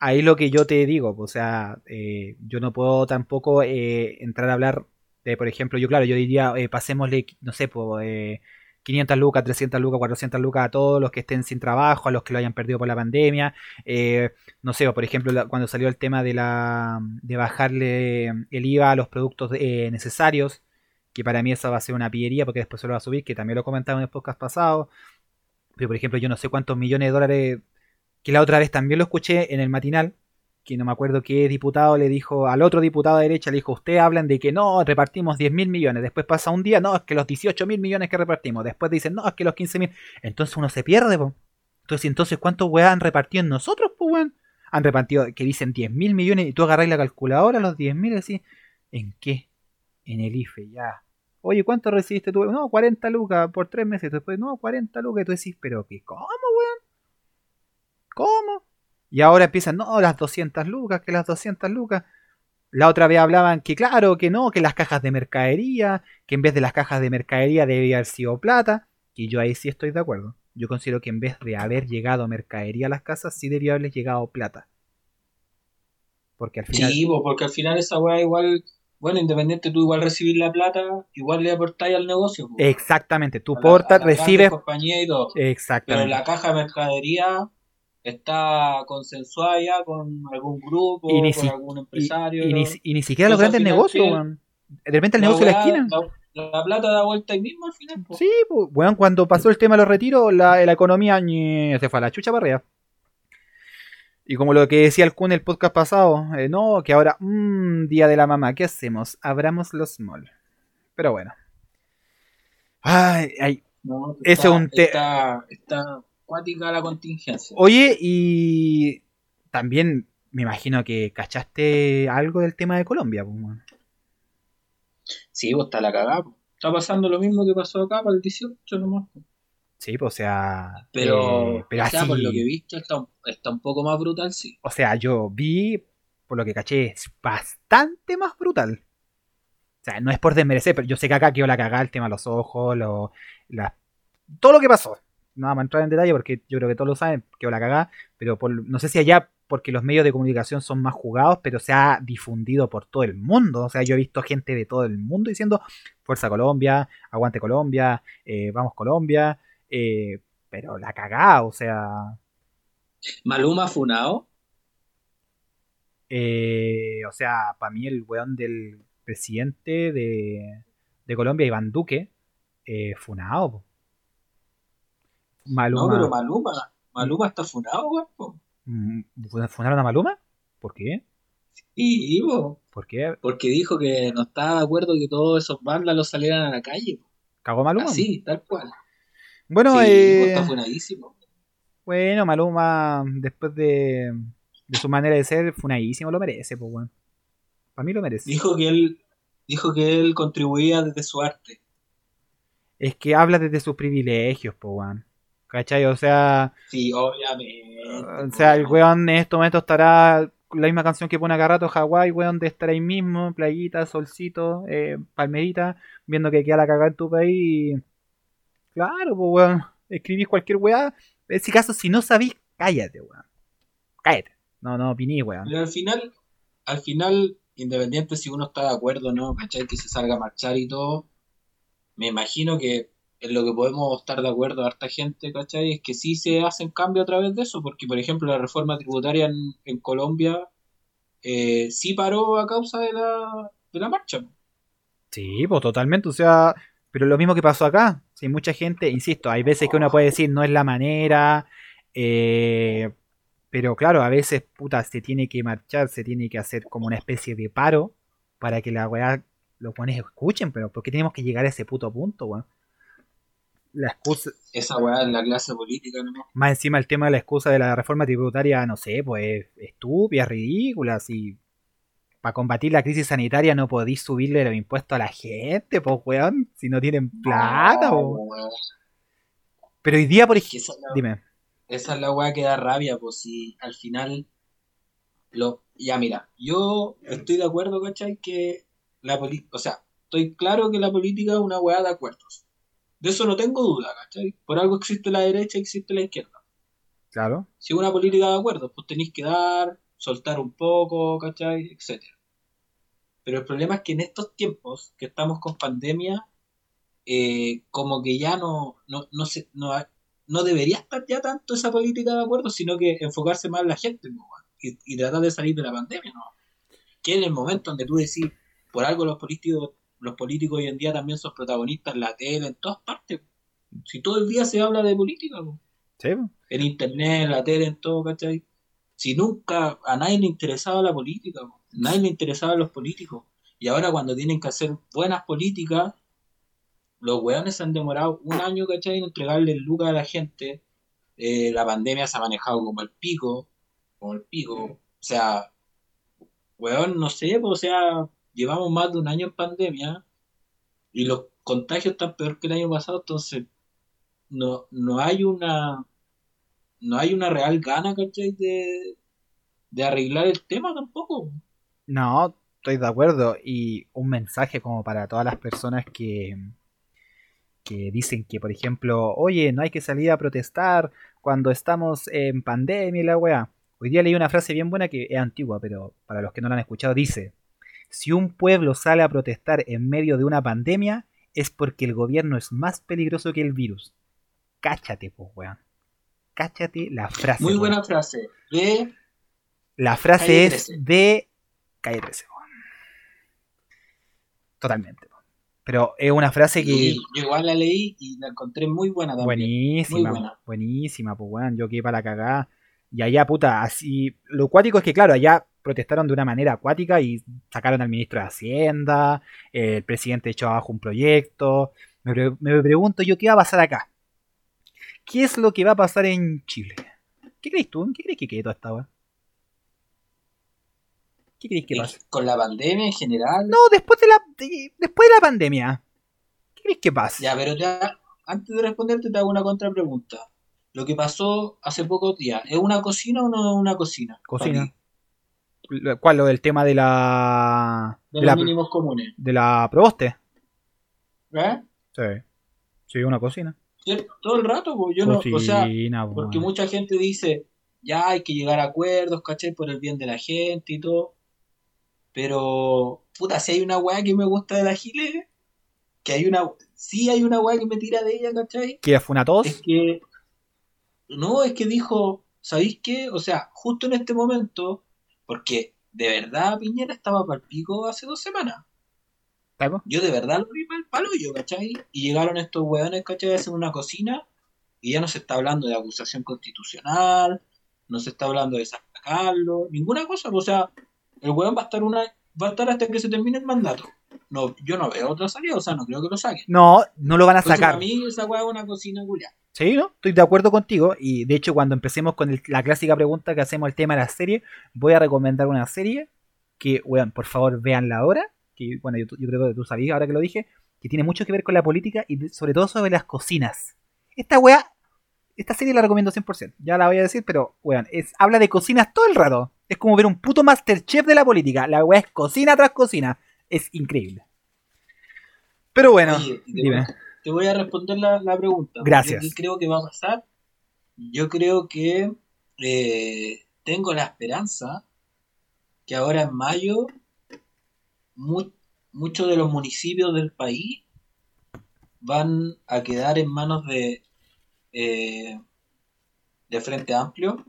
ahí lo que yo te digo. O sea, eh, yo no puedo tampoco eh, entrar a hablar De, por ejemplo, yo claro, yo diría, eh, pasémosle, no sé, pues, eh, 500 lucas, 300 lucas, 400 lucas a todos los que estén sin trabajo, a los que lo hayan perdido por la pandemia. Eh, no sé, por ejemplo, cuando salió el tema de, la, de bajarle el IVA a los productos eh, necesarios, que para mí eso va a ser una pillería porque después se lo va a subir, que también lo comentaba en el podcast pasado. Pero, por ejemplo, yo no sé cuántos millones de dólares, que la otra vez también lo escuché en el matinal, que no me acuerdo qué diputado le dijo al otro diputado de derecha, le dijo, ustedes hablan de que no, repartimos 10 mil millones, después pasa un día, no, es que los 18 mil millones que repartimos, después dicen, no, es que los 15 mil, entonces uno se pierde, po. Entonces, entonces ¿cuántos weas han repartido en nosotros, pues weón? Han repartido, que dicen 10 mil millones, y tú agarráis la calculadora, los 10 mil, decís, ¿en qué? En el IFE, ya. Oye, ¿cuánto recibiste tú? No, 40 lucas por tres meses. Después, no, 40 lucas. Y tú decís, ¿pero qué? ¿Cómo, weón? ¿Cómo? Y ahora empiezan, no, las 200 lucas, que las 200 lucas. La otra vez hablaban que claro, que no, que las cajas de mercadería, que en vez de las cajas de mercadería debía haber sido plata. Y yo ahí sí estoy de acuerdo. Yo considero que en vez de haber llegado mercadería a las casas, sí debió haberles llegado plata. Porque al final... Sí, po, porque al final esa weá igual, bueno, independiente tú igual recibir la plata, igual le aportáis al negocio. po. Exactamente, tú portas, recibes... compañías y todo. Pero Exactamente. la caja de mercadería está consensuada ya con algún grupo, Y ni con si- algún empresario. y ni, y ni siquiera los grandes negocios, weón. De repente el La negocio de la esquina. La, la plata da vuelta ahí mismo al final. po. Sí, pues, weón, cuando pasó el tema de los retiros, la, la economía ñe, se fue a la chucha para arriba. Y como lo que decía el Kun en el podcast pasado, eh, no, que ahora, mmm, día de la mamá, ¿qué hacemos? Abramos los malls. Pero bueno. Ay, ay. No, Ese es un te- está, está acuática la contingencia. Oye, y también me imagino que cachaste algo del tema de Colombia, pues. Sí, pues está la cagada. po. Está pasando lo mismo que pasó acá para el 18 nomás. Sí, pues, o sea. Pero, eh, pero o sea, así. por lo que he visto, está, un- está un poco más brutal, sí. O sea, yo vi, por lo que caché, es bastante más brutal. O sea, no es por desmerecer, pero yo sé que acá quedó la cagada el tema de los ojos, lo, la- todo lo que pasó. No vamos a entrar en detalle porque yo creo que todos lo saben, quedó la cagada, pero por- no sé si allá porque los medios de comunicación son más jugados, pero se ha difundido por todo el mundo. O sea, yo he visto gente de todo el mundo diciendo Fuerza Colombia, Aguante Colombia, eh, Vamos Colombia, eh, pero la cagada, o sea, Maluma Funao. Eh, o sea, para mí el weón del presidente de, de Colombia, Iván Duque, eh, funao. Po. No, Maluma. pero Maluma. Maluma está funado, weón. po. Mm, ¿Funaron a Maluma? ¿Por qué? Y, po, ¿Por qué? porque dijo que no estaba de acuerdo que todos esos vándalos salieran a la calle. po. ¿Cagó Maluma? Así, tal cual. Bueno, sí, eh, po, está funadísimo. bueno, Maluma, después de, de su manera de ser, funadísimo, lo merece, pues, weón. Para mí lo merece. Dijo que él dijo que él contribuía desde su arte. Es que habla desde sus privilegios, pues, weón. ¿Cachai? O sea, Sí, obviamente. O sea, el weón en estos momentos estará la misma canción que pone acá rato Hawái, weón, de estar ahí mismo, playita, solcito, eh, palmerita, viendo que queda la cagada en tu país. y- Claro, pues weón, escribís cualquier weá. En ese caso, si no sabís, cállate, weón. Cállate. No, no opiní, weón. Pero al final, al final, independiente si uno está de acuerdo o no, ¿cachai? Que se salga a marchar y todo, me imagino que en lo que podemos estar de acuerdo harta gente, ¿cachai? Es que sí se hacen cambios a través de eso, porque por ejemplo la reforma tributaria en, en Colombia eh, sí paró a causa de la, de la marcha. Sí, pues totalmente, o sea, pero lo mismo que pasó acá. Si mucha gente, insisto, hay veces que uno puede decir no es la manera, eh, pero claro, a veces, puta, se tiene que marchar, se tiene que hacer como una especie de paro para que la weá, los buenos escuchen, pero ¿por qué tenemos que llegar a ese puto punto, weón? La excusa, Esa weá en la clase política, ¿no? más encima el tema de la excusa de la reforma tributaria, no sé, pues es estúpida, ridícula, si para combatir la crisis sanitaria no podéis subirle los impuestos a la gente, pues weón, si no tienen plata, No, po. weón. Pero hoy día, por ejemplo, esa es la- dime, Esa es la weá que da rabia, pues si al final lo ya mira, yo estoy de acuerdo, ¿cachai? Que la política, o sea, estoy claro que la política es una weá de acuerdos. De eso no tengo duda, ¿cachai? Por algo existe la derecha y existe la izquierda. claro, Si es una política de acuerdos, pues tenéis que dar, soltar un poco, ¿cachai? Etcétera. Pero el problema es que en estos tiempos que estamos con pandemia, eh, como que ya no, no, no, se, no, no debería estar ya tanto esa política de acuerdo, sino que enfocarse más en la gente ¿no? y, y, tratar de salir de la pandemia. ¿no? Que en el momento donde tú decís, por algo los políticos, los políticos hoy en día también son protagonistas en la tele, en todas partes. Si todo el día se habla de política, en internet, en la tele, en todo, ¿cachai? Si nunca a nadie le interesaba la política, ¿no? nadie le interesaba los políticos. Y ahora cuando tienen que hacer buenas políticas, los weones se han demorado un año, ¿cachai? En entregarle el lucas a la gente. Eh, la pandemia se ha manejado como el pico, como el pico. O sea, weón, no sé, o sea, llevamos más de un año en pandemia y los contagios están peor que el año pasado, entonces no, no hay una no hay una real gana, ¿cachai? De, de arreglar el tema tampoco. No, estoy de acuerdo. Y un mensaje como para todas las personas que, que dicen que, por ejemplo, oye, no hay que salir a protestar cuando estamos en pandemia y la weá. Hoy día leí una frase bien buena que es antigua, pero para los que no la han escuchado, dice: Si un pueblo sale a protestar en medio de una pandemia, es porque el gobierno es más peligroso que el virus. Cáchate, pues, weón. Cáchate la frase. Muy weón. buena frase. De La frase Calle es 13. de Calle 13. weón. Totalmente. weón. Pero es una frase que. y yo igual la leí y la encontré muy buena también. Buenísima, Muy buena. buenísima, pues weón, yo quedé para la cagada. Y allá, puta, así. Lo cuático es que, claro, allá protestaron de una manera acuática y sacaron al ministro de Hacienda, el presidente echó abajo un proyecto. Me, pre- me pregunto yo, ¿qué va a pasar acá? ¿Qué es lo que va a pasar en Chile? ¿Qué crees tú? ¿Qué crees que quede toda esta? ¿Qué crees que pasa? Con la pandemia en general. No, después de la, de- después de la pandemia. ¿Qué crees que pasa? Ya, pero ya, antes de responderte te hago una contrapregunta. Lo que pasó hace pocos días, ¿es una cocina o no es una cocina? Cocina. ¿Cuál? Lo del tema de la. De De los la, mínimos comunes. de la proboste. ¿Eh? Sí. Sí, una cocina. Todo el rato, pues yo no, o sea, po, porque mucha gente dice, ya hay que llegar a acuerdos, ¿cachai? Por el bien de la gente y todo. Pero, puta, si hay una weá que me gusta de la Gile, que hay una, sí hay una weá que me tira de ella, ¿cachai? ¿Qué fue una tos? Es que, no, es que dijo, ¿sabéis qué? O sea, justo en este momento, porque de verdad Piñera estaba para el pico hace dos semanas. Yo de verdad lo vi para el palo yo, ¿cachai? Y llegaron estos weones, ¿cachai? A hacer una cocina y ya no se está hablando de acusación constitucional, no se está hablando de sacarlo, ninguna cosa. O sea, el weón va a estar una, va a estar hasta que se termine el mandato. No, yo no veo otra salida, o sea, no creo que lo saquen. No, no lo van a Entonces, sacar. para mí esa weá es una cocina culia. Sí, ¿no? Estoy de acuerdo contigo. Y de hecho, cuando empecemos con el- la clásica pregunta que hacemos el tema de la serie, voy a recomendar una serie que, weón, por favor, véanla ahora. Que, bueno, yo, yo creo que tú sabías ahora que lo dije, que tiene mucho que ver con la política y sobre todo sobre las cocinas. Esta weá, esta serie la recomiendo 100%. Ya la voy a decir, pero, weón, es, habla de cocinas todo el rato. Es como ver un puto Masterchef de la política. La weá es cocina tras cocina. Es increíble. Pero bueno, Oye, te, dime. te voy a responder la, la pregunta. Gracias. ¿Qué creo que va a pasar? Yo creo que eh, tengo la esperanza que ahora en mayo mu- muchos de los municipios del país van a quedar en manos de, eh, de Frente Amplio,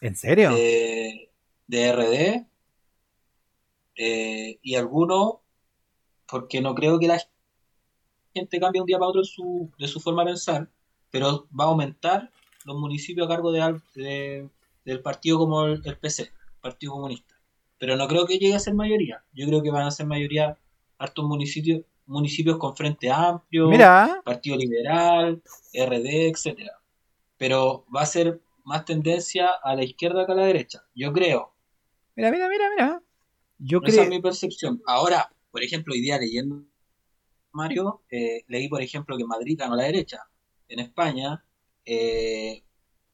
¿En serio? de, de RD eh, y algunos, porque no creo que la gente cambie un día para otro su, de su forma de pensar, pero va a aumentar los municipios a cargo de, de- del partido como el, el PC, Partido Comunista. Pero no creo que llegue a ser mayoría. Yo creo que van a ser mayoría hartos municipios, municipios con Frente Amplio, Mira, Partido Liberal, RD, etcétera. Pero va a ser más tendencia a la izquierda que a la derecha. Yo creo. mira, mira, mira, mira. Yo Esa creo. es mi percepción. Ahora, por ejemplo, hoy día leyendo Mario, eh, leí, por ejemplo, que Madrid ganó la derecha. En España, eh,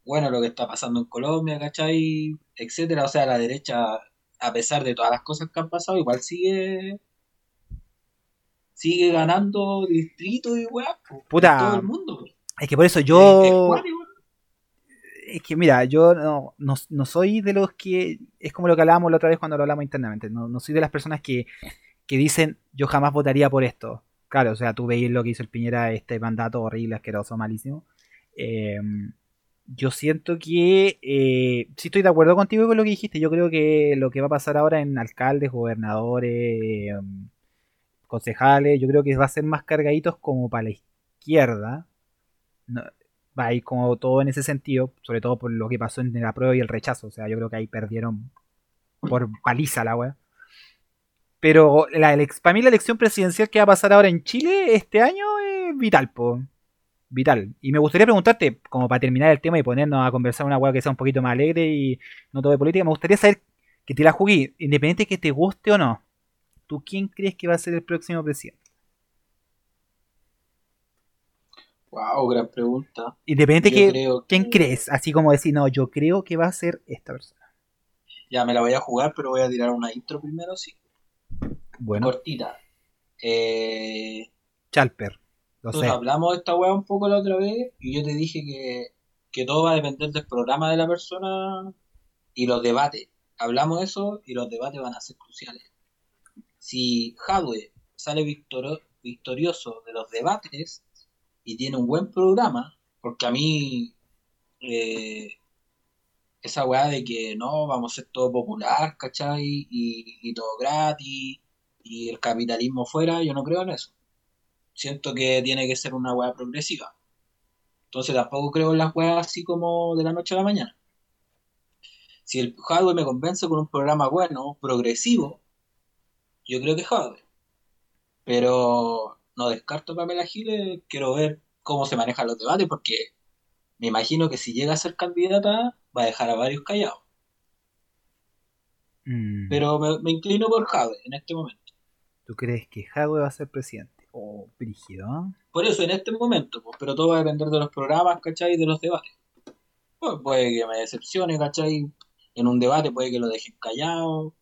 bueno, lo que está pasando en Colombia, ¿cachai? Etcétera. O sea, la derecha, a pesar de todas las cosas que han pasado, igual sigue sigue ganando distritos y weá, Puta, todo el mundo. Es que por eso Eh, es yo. Es que mira, yo no, no, no soy de los que. Es como lo que hablábamos la otra vez cuando lo hablamos internamente. No, no soy de las personas que, que dicen yo jamás votaría por esto. Claro, o sea, tú veis lo que hizo el Piñera, este mandato horrible, asqueroso, malísimo. Eh, yo siento que eh, sí estoy de acuerdo contigo con lo que dijiste. Yo creo que lo que va a pasar ahora en alcaldes, gobernadores, eh, concejales, yo creo que va a ser más cargaditos como para la izquierda. No, va a ir como todo en ese sentido, sobre todo por lo que pasó en la prueba y el rechazo. O sea, yo creo que ahí perdieron por paliza la wea. Pero la, para mí la elección presidencial que va a pasar ahora en Chile este año es vital, po. Vital. Y me gustaría preguntarte, como para terminar el tema y ponernos a conversar una wea que sea un poquito más alegre y no todo de política, me gustaría saber que te la jugué, independiente de que te guste o no. ¿Tú quién crees que va a ser el próximo presidente? Wow, gran pregunta. Independiente que, ¿quién crees? Así como decir, no, yo creo que va a ser esta persona. Ya me la voy a jugar, pero voy a tirar una intro primero, sí. Bueno, Cortita. Eh, Chalper, lo sé. hablamos de esta weá un poco la otra vez y yo te dije que, que todo va a depender del programa de la persona y los debates. Hablamos de eso y los debates van a ser cruciales. Si Hadwe sale victoro- victorioso de los debates y tiene un buen programa, porque a mí eh, esa weá de que no, vamos a ser todo popular, ¿cachai? Y, todo gratis y el capitalismo fuera, yo no creo en eso. Siento que tiene que ser una weá progresiva. Entonces tampoco creo en las weas así como de la noche a la mañana. Si el hardware me convence con un programa bueno, progresivo, yo creo que hardware. Pero no descarto a Pamela Giles, quiero ver cómo se manejan los debates porque me imagino que si llega a ser candidata va a dejar a varios callados. Mm, Pero me, me inclino por Jade en este momento. ¿Tú crees que Hadwe va a ser presidente? Oh, brígido, ¿no? Por eso en este momento, pues, pero todo va a depender de los programas, ¿cachai? Y de los debates. Pues puede que me decepcione, ¿cachai? En un debate puede que lo dejen callado.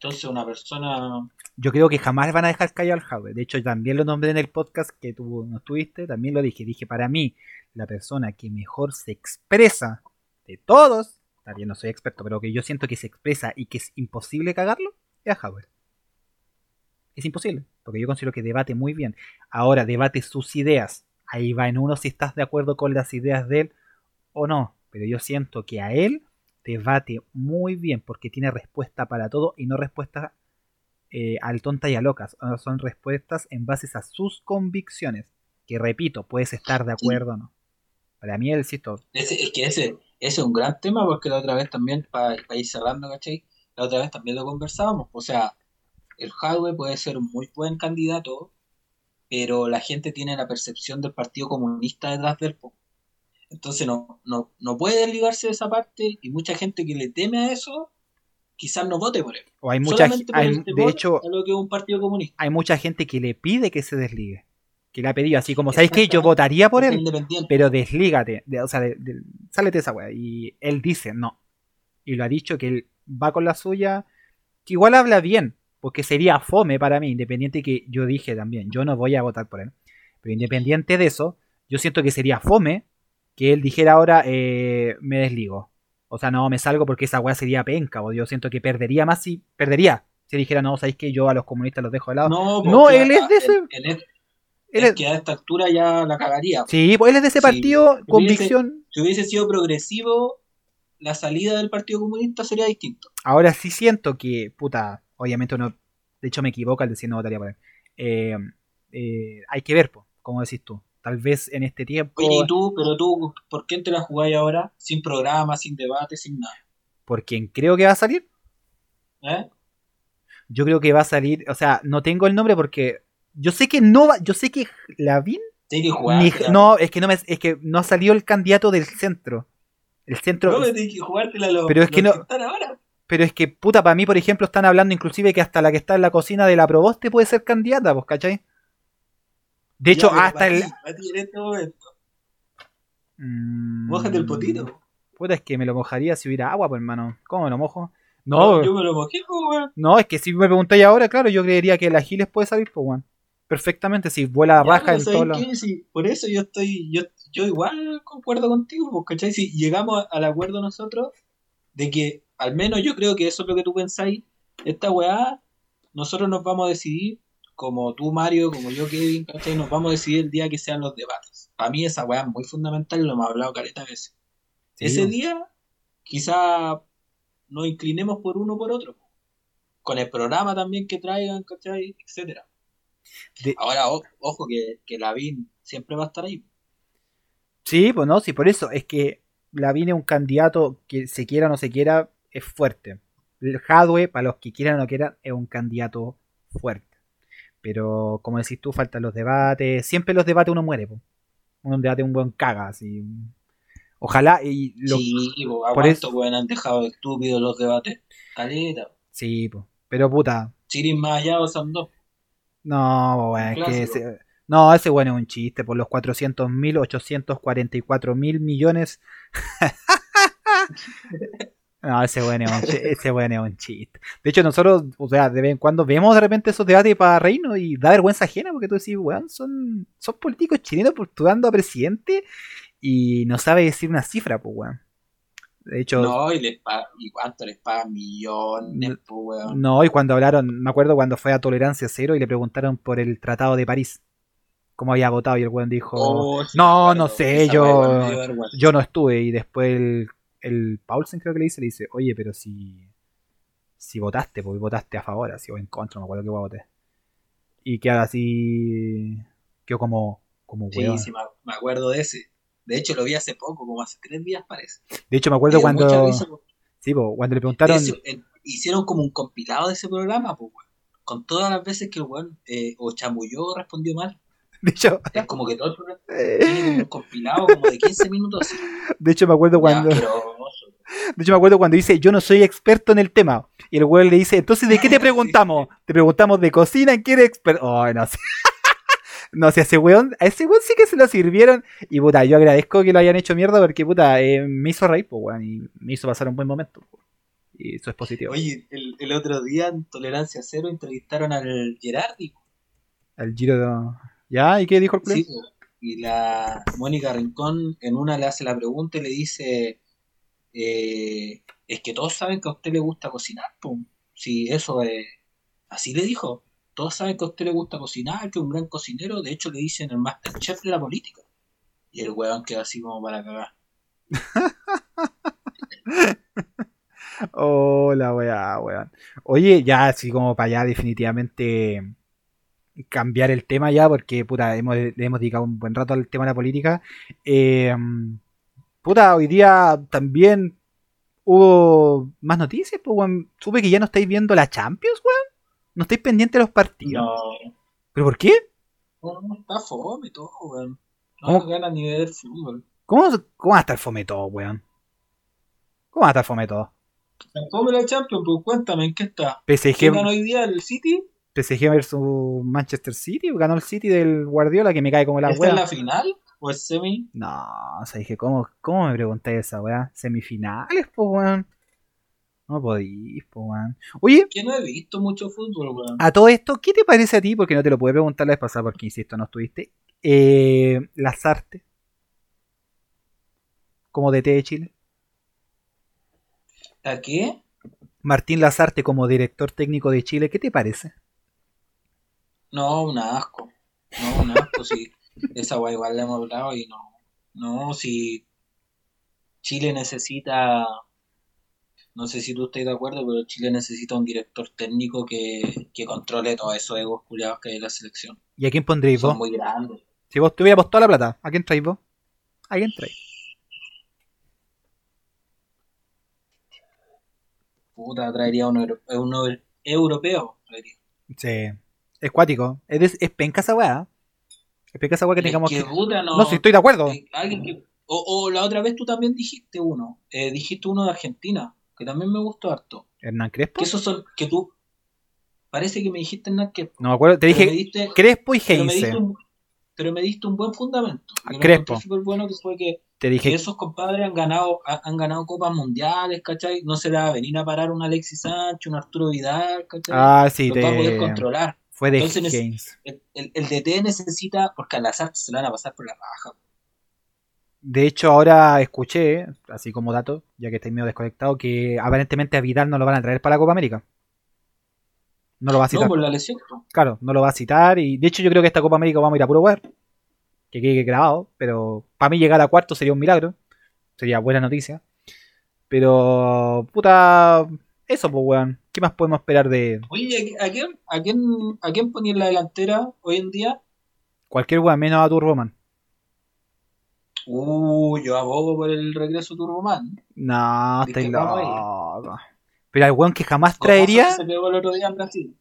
Entonces una persona... Yo creo que jamás van a dejar callado al Hadwe. De hecho, también lo nombré en el podcast que tú no estuviste, también lo dije. Dije, para mí, la persona que mejor se expresa de todos, también no soy experto, pero que yo siento que se expresa y que es imposible cagarlo, es a Hadwe. Es imposible, porque yo considero que debate muy bien. Ahora, debate sus ideas. Ahí va en uno si estás de acuerdo con las ideas de él o no. Pero yo siento que a él debate muy bien porque tiene respuesta para todo y no respuesta eh, al tonta y a locas. Sea, Son respuestas en base a sus convicciones. Que repito, puedes estar de acuerdo o no. Para mí, él insisto, es que ese, ese es un gran tema porque la otra vez también, para ir cerrando, ¿cachai? La otra vez también lo conversábamos. O sea, el hardware puede ser un muy buen candidato, pero la gente tiene la percepción del Partido Comunista detrás del. Entonces no, no, no puede desligarse de esa parte y mucha gente que le teme a eso quizás no vote por él. o hay mucha, el de hecho, a lo que es un partido comunista. hay mucha gente que le pide que se desligue. Que le ha pedido así como, ¿sabéis qué? Yo votaría por él, pero deslígate. de- o sea, de- de- sálete de esa wea. Y él dice no. Y lo ha dicho que él va con la suya. Que igual habla bien. Porque sería fome para mí. Independiente que yo dije también. Yo no voy a votar por él. Pero independiente de eso. Yo siento que sería fome. Que él dijera ahora eh, me desligo. O sea, no me salgo porque esa weá sería penca. O yo siento que perdería más si. Perdería. Si dijera, no, sabéis que yo a los comunistas los dejo de lado. No, No, él es de ese- él- él es- Él es es- que a esta altura ya la cagaría. Sí, pues él es de ese Sí. partido. Hubiese- Convicción. Si hubiese sido progresivo, la salida del Partido Comunista sería distinto. Ahora sí siento que, puta, obviamente uno, de hecho me equivoco al decir no votaría por él. Eh, eh, hay que ver, po, como decís tú. Tal vez en este tiempo, Oye, y tú, pero tú, ¿por qué te la jugáis ahora? Sin programa, sin debate, sin nada. por quien creo que va a salir, ¿Eh? yo creo que va a salir, o sea, no tengo el nombre porque yo sé que no va, yo sé que Lavín, que jugar. ni- no, es que no me, es que no ha salido el candidato del centro. El centro, No, tienes que jugártela los, Pero es que no- están ahora. pero es que, puta, para mí, por ejemplo, están hablando inclusive que hasta la que está en la cocina de la Proboste puede ser candidata, pues, ¿cachai? De hecho, Ya, hasta el... ti, ti en este momento. Mm, Mójate el potito. Puta, es que me lo mojaría si hubiera agua, pues, hermano. ¿Cómo me lo mojo? No, Yo me lo mojé, pues, weón. no, es que si me preguntáis ahora, claro, yo creería que el Agiles puede salir, pues, weón. Perfectamente, si vuela Ya, pero en ¿sabes todos lados. qué? Sí, por eso yo estoy, yo, yo igual concuerdo contigo, pues, ¿cachai? Si llegamos al acuerdo nosotros de que, al menos yo creo que eso es lo que tú pensáis, esta weá, nosotros nos vamos a decidir, como tú, Mario, como yo, Kevin, ¿cachai? Nos vamos a decidir el día que sean los debates. Para mí esa weá es muy fundamental, lo hemos hablado caleta veces. Sí, Ese día, quizá nos inclinemos por uno o por otro. Con el programa también que traigan, ¿cachai? Etcétera. De- Ahora, o- ojo, que, que Lavín siempre va a estar ahí. Sí, pues no, sí, por eso es que Lavín es un candidato que se quiera o no se quiera, es fuerte. El Hadwe, para los que quieran o no quieran, es un candidato fuerte. Pero, como decís tú, faltan los debates. Siempre los debates uno muere, po. Un debate un buen caga, así. Ojalá, y lo, sí, po, ¿a por eso- weón, han dejado estúpidos los debates? Caleta. sí, po. pero puta, Chirin más allá son dos. No, weón, es que ese, no, ese bueno es un chiste por los 400 mil, 844 mil millones. [laughs] no, ese bueno es weón es un chiste. De hecho, nosotros, o sea, de vez en cuando vemos de repente esos debates para reírnos y da vergüenza ajena porque tú decís, weón, son, son políticos chilenos postulando a presidente y no sabe decir una cifra, pues, weón. De hecho, No, y, les pa- ¿y cuánto les pagan? Millones, po, weón. No, y cuando hablaron, me acuerdo cuando fue a Tolerancia Cero y le preguntaron por el Tratado de París, cómo había votado y el weón dijo, Oh, sí, no, no sé, yo- yo no estuve y después el, el Paulsen creo que le dice, le dice, oye, pero si, si votaste, porque votaste a favor, así o en contra, no me acuerdo que voté. Y queda así, quedó como, como Sí, sí, me, me acuerdo de ese. De hecho, lo vi hace poco, como hace tres días parece. De hecho, me acuerdo cuando, risa, sí, po, cuando le preguntaron, hicieron como un compilado de ese programa, pues. Con todas las veces que el weón eh, o chamulló o respondió mal. [laughs] de hecho, Es como que todo el [laughs] eh, un compilado como de 15 minutos. de hecho me acuerdo cuando. [laughs] De hecho, me acuerdo cuando dice, yo no soy experto en el tema. Y el güey le dice, entonces, ¿de qué te preguntamos? Te preguntamos de cocina, ¿en qué eres experto? Oh, no sé. No sé, a ese weón, a ese weón sí que se lo sirvieron. Y puta, yo agradezco que lo hayan hecho mierda porque puta, eh, me hizo reír, pues weón, y me hizo pasar un buen momento. po. Y eso es positivo. Oye, el, el otro día en Tolerancia Cero entrevistaron al Gerardi. Al giro de... ¿Ya? ¿Y qué dijo el play? Sí, y la Mónica Rincón en una le hace la pregunta y le dice, eh, es que todos saben que a usted le gusta cocinar, po. Si eso es... Así le dijo. Todos saben que a usted le gusta cocinar, que es un gran cocinero. De hecho, le dicen el Masterchef de la política. Y el weón queda así como para cagar. [laughs] Hola, weá, weón. Oye, ya así como para allá definitivamente cambiar el tema ya, porque puta, hemos, le hemos dedicado un buen rato al tema de la política. Eh, puta, hoy día también hubo más noticias, pues, weón. Supe que ya no estáis viendo la Champions, weón. No estáis pendientes de los partidos. No, ¿Pero por qué? no, no, está fome todo, weón. No ¿Cómo? dan ganas ni de ver fútbol. ¿Cómo, ¿Cómo va a estar fome todo, weón? ¿Cómo va a estar fome todo? Fome la Champions, pues cuéntame, ¿en qué está? PSG, ¿Quién ganó hoy día? ¿El City? PSG versus Manchester City, ganó el City del Guardiola que me cae como la ¿Esta es la final? ¿O es semi? No, o sea, dije, ¿cómo, ¿cómo me preguntáis esa weá? Semifinales, pues weón. No podís, pues weón. Oye, Que no he visto mucho fútbol, weón. a todo esto, ¿qué te parece a ti? Porque no te lo pude preguntar la vez pasada, porque insisto, no estuviste. Eh, las artes. Como DT de Chile. ¿A qué? Martín Lazarte como director técnico de Chile, ¿qué te parece? No, un asco. No, un asco, sí. [laughs] Esa weá igual la hemos hablado y no. No, si Chile necesita. No sé si tú estás de acuerdo, pero Chile necesita un director técnico que, que controle todos esos egos culiados que hay en la selección. ¿Y a quién pondréis Son vos? muy grandes. Si vos tuviéramos toda la plata, ¿a quién traéis vos? ¿A quién traéis? Puta, traería un, euro- un euro- europeo. traería. Sí. Es cuático. Es, es penca esa weá. Es penca esa weá que tengamos que, que... puta, no. No, sí, estoy de acuerdo. Eh, alguien que- o, o la otra vez tú también dijiste uno. eh, dijiste uno de Argentina, que también me gustó harto. Hernán Crespo. Que esos son, que tú. Parece que me dijiste nada que. No me acuerdo. Te dije diste, Crespo y Heinze. pero me diste un buen fundamento. Lo Crespo. súper bueno que fue que, Te que dije esos compadres han ganado, ha- han ganado copas mundiales, ¿cachai? No se le va a venir a parar un Alexis Sánchez, un Arturo Vidal, ¿cachai? Ah, sí, Los va a poder te... controlar. Fue de Entonces. El, el, el DT necesita, porque a las artes se le van a pasar por la raja. De hecho, ahora escuché, así como dato, ya que estáis medio desconectado, que aparentemente a Vidal no lo van a traer para la Copa América. No lo va a citar. No, por la lesión. Claro, no lo va a citar. Y de hecho, yo creo que esta Copa América vamos a ir a puro web. Que quede grabado. Pero para mí llegar a cuarto sería un milagro. Sería buena noticia. Pero, puta. Eso, pues, weón. ¿Qué más podemos esperar de Oye, ¿a quién, a quién, a quién ponía en la delantera hoy en día? cualquier weón menos a Turboman? Uh, yo abogo por el regreso de Turboman. No, ¿De estáis qué vamos a ir? loco. Pero al weón que jamás traería. Se pegó el otro día en Brasil.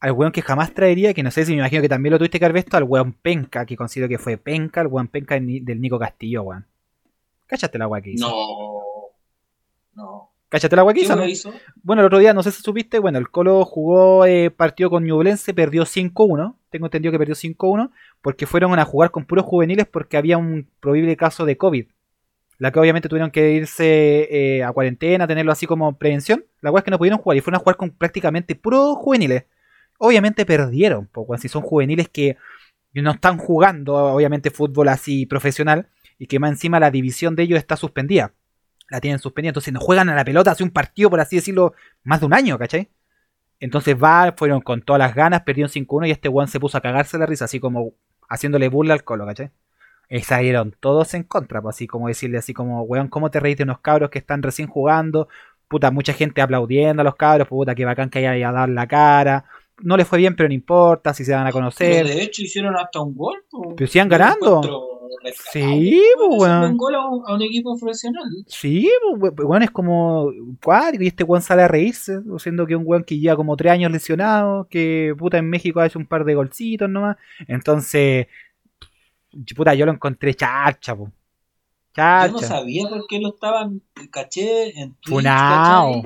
al weón que jamás traería, que no sé si me imagino que también lo tuviste que haber visto, al weón penca, que considero que fue penca, el weón penca del Nico Castillo, weón. Cállate la weá que hizo. No. No. Cállate la weá que ¿Qué hizo, me ¿no? Bueno, el otro día, no sé si supiste, bueno, el Colo jugó eh, partido con Ñublense, perdió 5-1. Tengo entendido que perdió 5-1 porque fueron a jugar con puros juveniles porque había un probable caso de COVID. La que obviamente tuvieron que irse eh, a cuarentena, tenerlo así como prevención. La weá es que no pudieron jugar y fueron a jugar con prácticamente puros juveniles. Obviamente perdieron, pues, si son juveniles que no están jugando, obviamente, fútbol así profesional y que más encima la división de ellos está suspendida la tienen suspendida, entonces no juegan a la pelota hace un partido, por así decirlo, más de un año, ¿cachai? Entonces va, fueron con todas las ganas, perdieron 5-1 y este weón se puso a cagarse la risa, así como haciéndole burla al colo, ¿cachai? Y salieron todos en contra, pues así como decirle así como, weón, ¿cómo te reís de unos cabros que están recién jugando? Puta, mucha gente aplaudiendo a los cabros, puta, que bacán que haya dado la cara. No les fue bien, pero no importa, si se van a Pero conocer. de hecho hicieron hasta un gol. po. Pero sigan ganando. Sí, pues, weón. un gol a un, equipo profesional. Sí, pues, we- weón, es como cuático y este weón sale a reírse, siendo que un weón que lleva como tres años lesionado, que puta en México ha hecho un par de golcitos nomás. Entonces, puta, yo lo encontré chacha, po. Yo no sabía por qué lo estaban, caché en Twitch, Funao.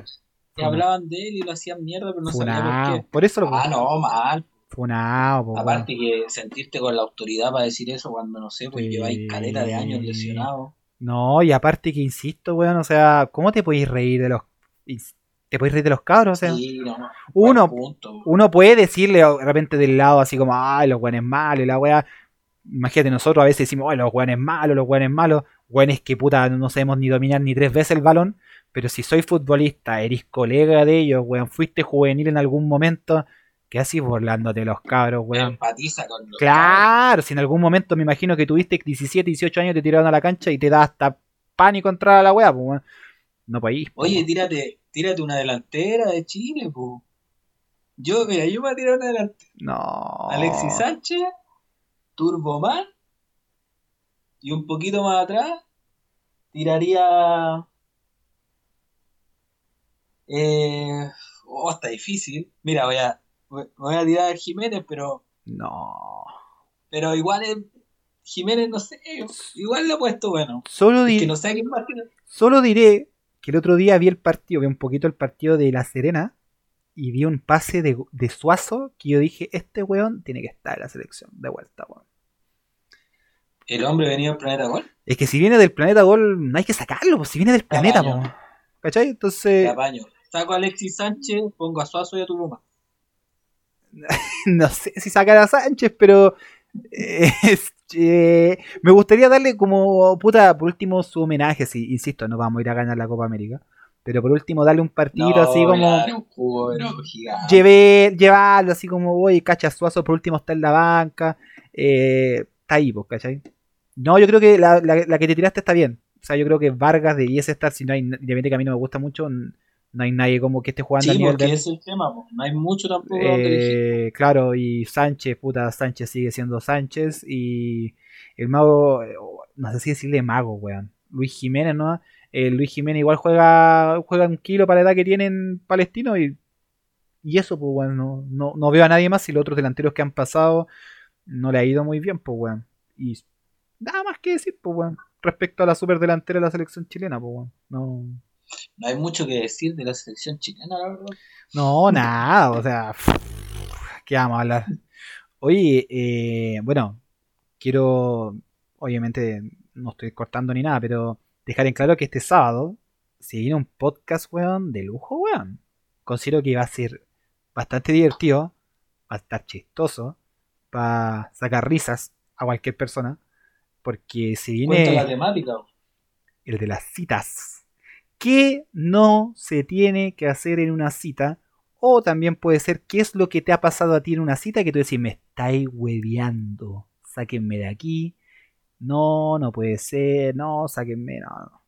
hablaban de él y lo hacían mierda, pero no sabía por qué. Por eso lo Ah, no, mal. Po, weón. Aparte que sentirte con la autoridad para decir eso cuando, no sé, pues Sí. lleváis caleta de años lesionado. No, y aparte que insisto, weón, o sea, ¿cómo te podéis reír de los. Te podéis reír de los cabros? O sea, Sí, no. uno, buen punto. uno puede decirle de repente del lado así como, ay, los weones malos y la wea. Imagínate, nosotros a veces decimos, ay, los weones malos, los weones malos, weones que puta no sabemos ni dominar ni tres veces el balón. Pero si soy futbolista, eres colega de ellos, weón, fuiste juvenil en algún momento, ¿qué así burlándote de los cabros, weón? Empatiza con los cabros. Claro, si en algún momento me imagino que tuviste 17, 18 años, te tiraron a la cancha y te da hasta pánico entrar a la wea, pues, weón. No podís. po, Oye, weón. tírate, tírate una delantera de Chile, pues. Yo, mira, yo me voy a tirar una delantera. No. Alexis Sánchez, Turboman, y un poquito más atrás tiraría. Eh, oh, está difícil. Mira, voy a, voy voy a tirar a Jiménez, pero, No. pero igual es, Jiménez, no sé, igual le he puesto bueno. Solo, Es que no sé quién solo diré que el otro día vi el partido, vi un poquito el partido de La Serena y vi un pase de, de Suazo que yo dije, este weón tiene que estar en la selección de vuelta, weón. El hombre venía al planeta Gol. Es que si viene del planeta Gol, no hay que sacarlo, pues si viene del planeta, po. ¿Cachai? Entonces. Saco a Alexis Sánchez, pongo a Suazo y a Turboman. [laughs] no sé si sacar a Sánchez, pero eh, [laughs] eh, me gustaría darle como puta, por último su homenaje, si insisto, no vamos a ir a ganar la Copa América, pero por último darle un partido así como jugo lleve, llevarlo así como voy, cacha Suazo por último está en la banca, eh, está ahí, pues, ¿cachai? No, yo creo que la, la- la que te tiraste está bien. O sea, yo creo que Vargas debiese estar, si no hay, independientemente que a mí no me gusta mucho, no hay nadie como que esté jugando a Sí, nivel porque de... es el tema, po. no hay mucho tampoco. Eh, claro, y Sánchez, puta, Sánchez sigue siendo Sánchez. Y el mago, no sé si decirle mago, weón. Luis Jiménez, ¿no? Eh, Luis Jiménez igual juega juega un kilo para la edad que tienen Palestino. Y, y eso, pues, weón, no, no, no veo a nadie más. Y los otros delanteros que han pasado no le ha ido muy bien, pues, weón. Y nada más que decir, pues, weón. Respecto a la superdelantera de la selección chilena, pues, weón. No. No hay mucho que decir de la selección chilena, la verdad. No, nada, o sea, ¿qué vamos a hablar? Oye, eh, bueno, quiero, obviamente, no estoy cortando ni nada, pero dejar en claro que este sábado se viene un podcast, weón, de lujo, weón. Considero que va a ser bastante divertido, va a estar chistoso, para sacar risas a cualquier persona, porque si Cuenta la viene temática. el de las citas. ¿Qué no se tiene que hacer en una cita? O también puede ser qué es lo que te ha pasado a ti en una cita que tú decís, me estáis hueveando, sáquenme de aquí. No, no puede ser, no, sáquenme, no.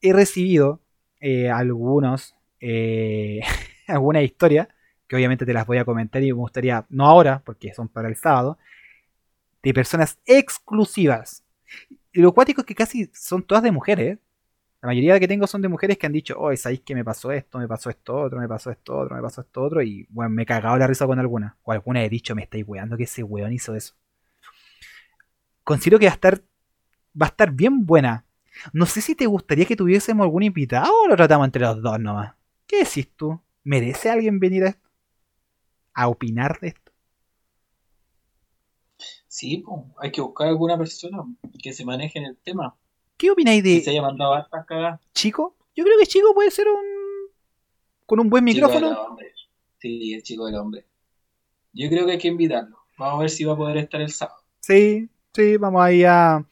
He recibido eh, algunos, eh, [laughs] alguna historia, que obviamente te las voy a comentar y me gustaría, no ahora, porque son para el sábado, de personas exclusivas. Y lo cuático es que casi son todas de mujeres. La mayoría que tengo son de mujeres que han dicho, oh, ¿sabéis que me pasó esto? Me pasó esto otro, me pasó esto otro, me pasó esto otro. Y bueno, me he cagado la risa con alguna. O alguna he dicho, me estáis weando que ese weón hizo eso. Considero que va a estar. Va a estar bien buena. No sé si te gustaría que tuviésemos algún invitado o lo tratamos entre los dos nomás. ¿Qué decís tú? ¿Merece alguien venir a esto? ¿A opinar de esto? Sí, po, hay que buscar alguna persona que se maneje en el tema. ¿Qué opináis Que se de haya mandado hartas cagadas. Chico? Yo creo que Chico puede ser un. con un buen Chico del micrófono. Sí, el chico del hombre. Yo creo que hay que invitarlo. Vamos a ver si va a poder estar el sábado. Sí, sí, vamos ahí a,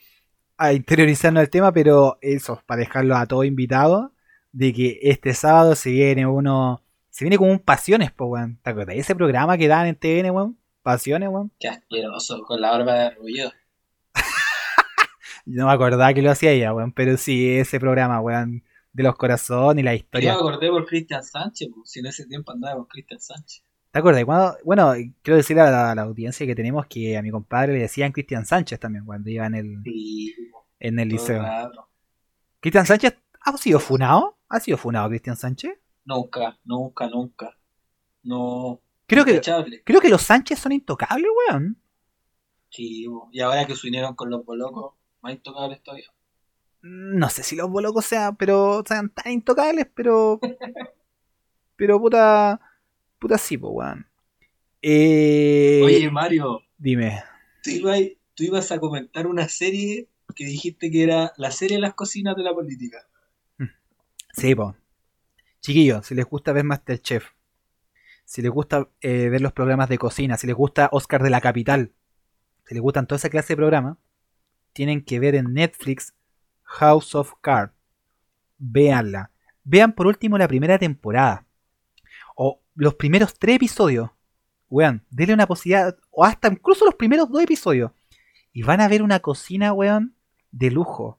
a interiorizarnos el tema, pero eso, para dejarlo a todos invitados, de que este sábado se viene uno, se viene como un Pasiones, po, weón. ¿Te acuerdas de ese programa que dan en TVN, weón? Pasiones, weón. Qué asqueroso, con la barba de arrullo. No me acordaba que lo hacía ella, weón, pero sí, ese programa, weón, de los corazones y la Yo historia. me acordé por Cristian Sánchez, po, si en ese tiempo andaba con Cristian Sánchez. ¿Te acuerdas? Cuando, bueno, quiero decir a la, a la audiencia que tenemos que a mi compadre le decían Cristian Sánchez también cuando iba en el, Sí, en el liceo. ¿Cristian Sánchez ha sido funado? ¿Ha sido funado Cristian Sánchez? Nunca, nunca, nunca. No. Creo que, creo que los Sánchez son intocables, weón. Sí, y ahora que se unieron con los bolocos, más intocables todavía. No sé si los bolocos sean, pero sean tan intocables, pero. [laughs] Pero puta. Puta sí, po, weón. Eh, Oye, Mario, dime. tú ibas, tú ibas a comentar una serie que dijiste que era la serie de las cocinas de la política. Sí, po. Chiquillos, si les gusta ver Masterchef, si les gusta eh, ver los programas de cocina, si les gusta Oscar de la Capital, si les gustan toda esa clase de programas, tienen que ver en Netflix House of Cards. Véanla. Vean por último la primera temporada. O los primeros tres episodios. Weón, denle una posibilidad. O hasta incluso los primeros dos episodios. Y van a ver una cocina, weón, de lujo.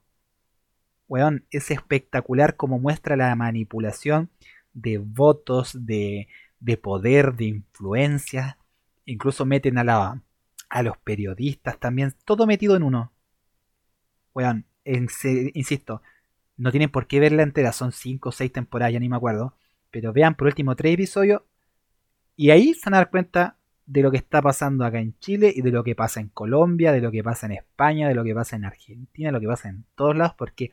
Weón, es espectacular como muestra la manipulación de votos, de, de poder, de influencia. Incluso meten a, la, a los periodistas también. Todo metido en uno. Weón, insisto, no tienen por qué verla entera. Son 5 o 6 temporadas, ya ni me acuerdo. Pero vean por último 3 episodios. Y ahí se van a dar cuenta de lo que está pasando acá en Chile y de lo que pasa en Colombia, de lo que pasa en España, de lo que pasa en Argentina, de lo que pasa en todos lados, porque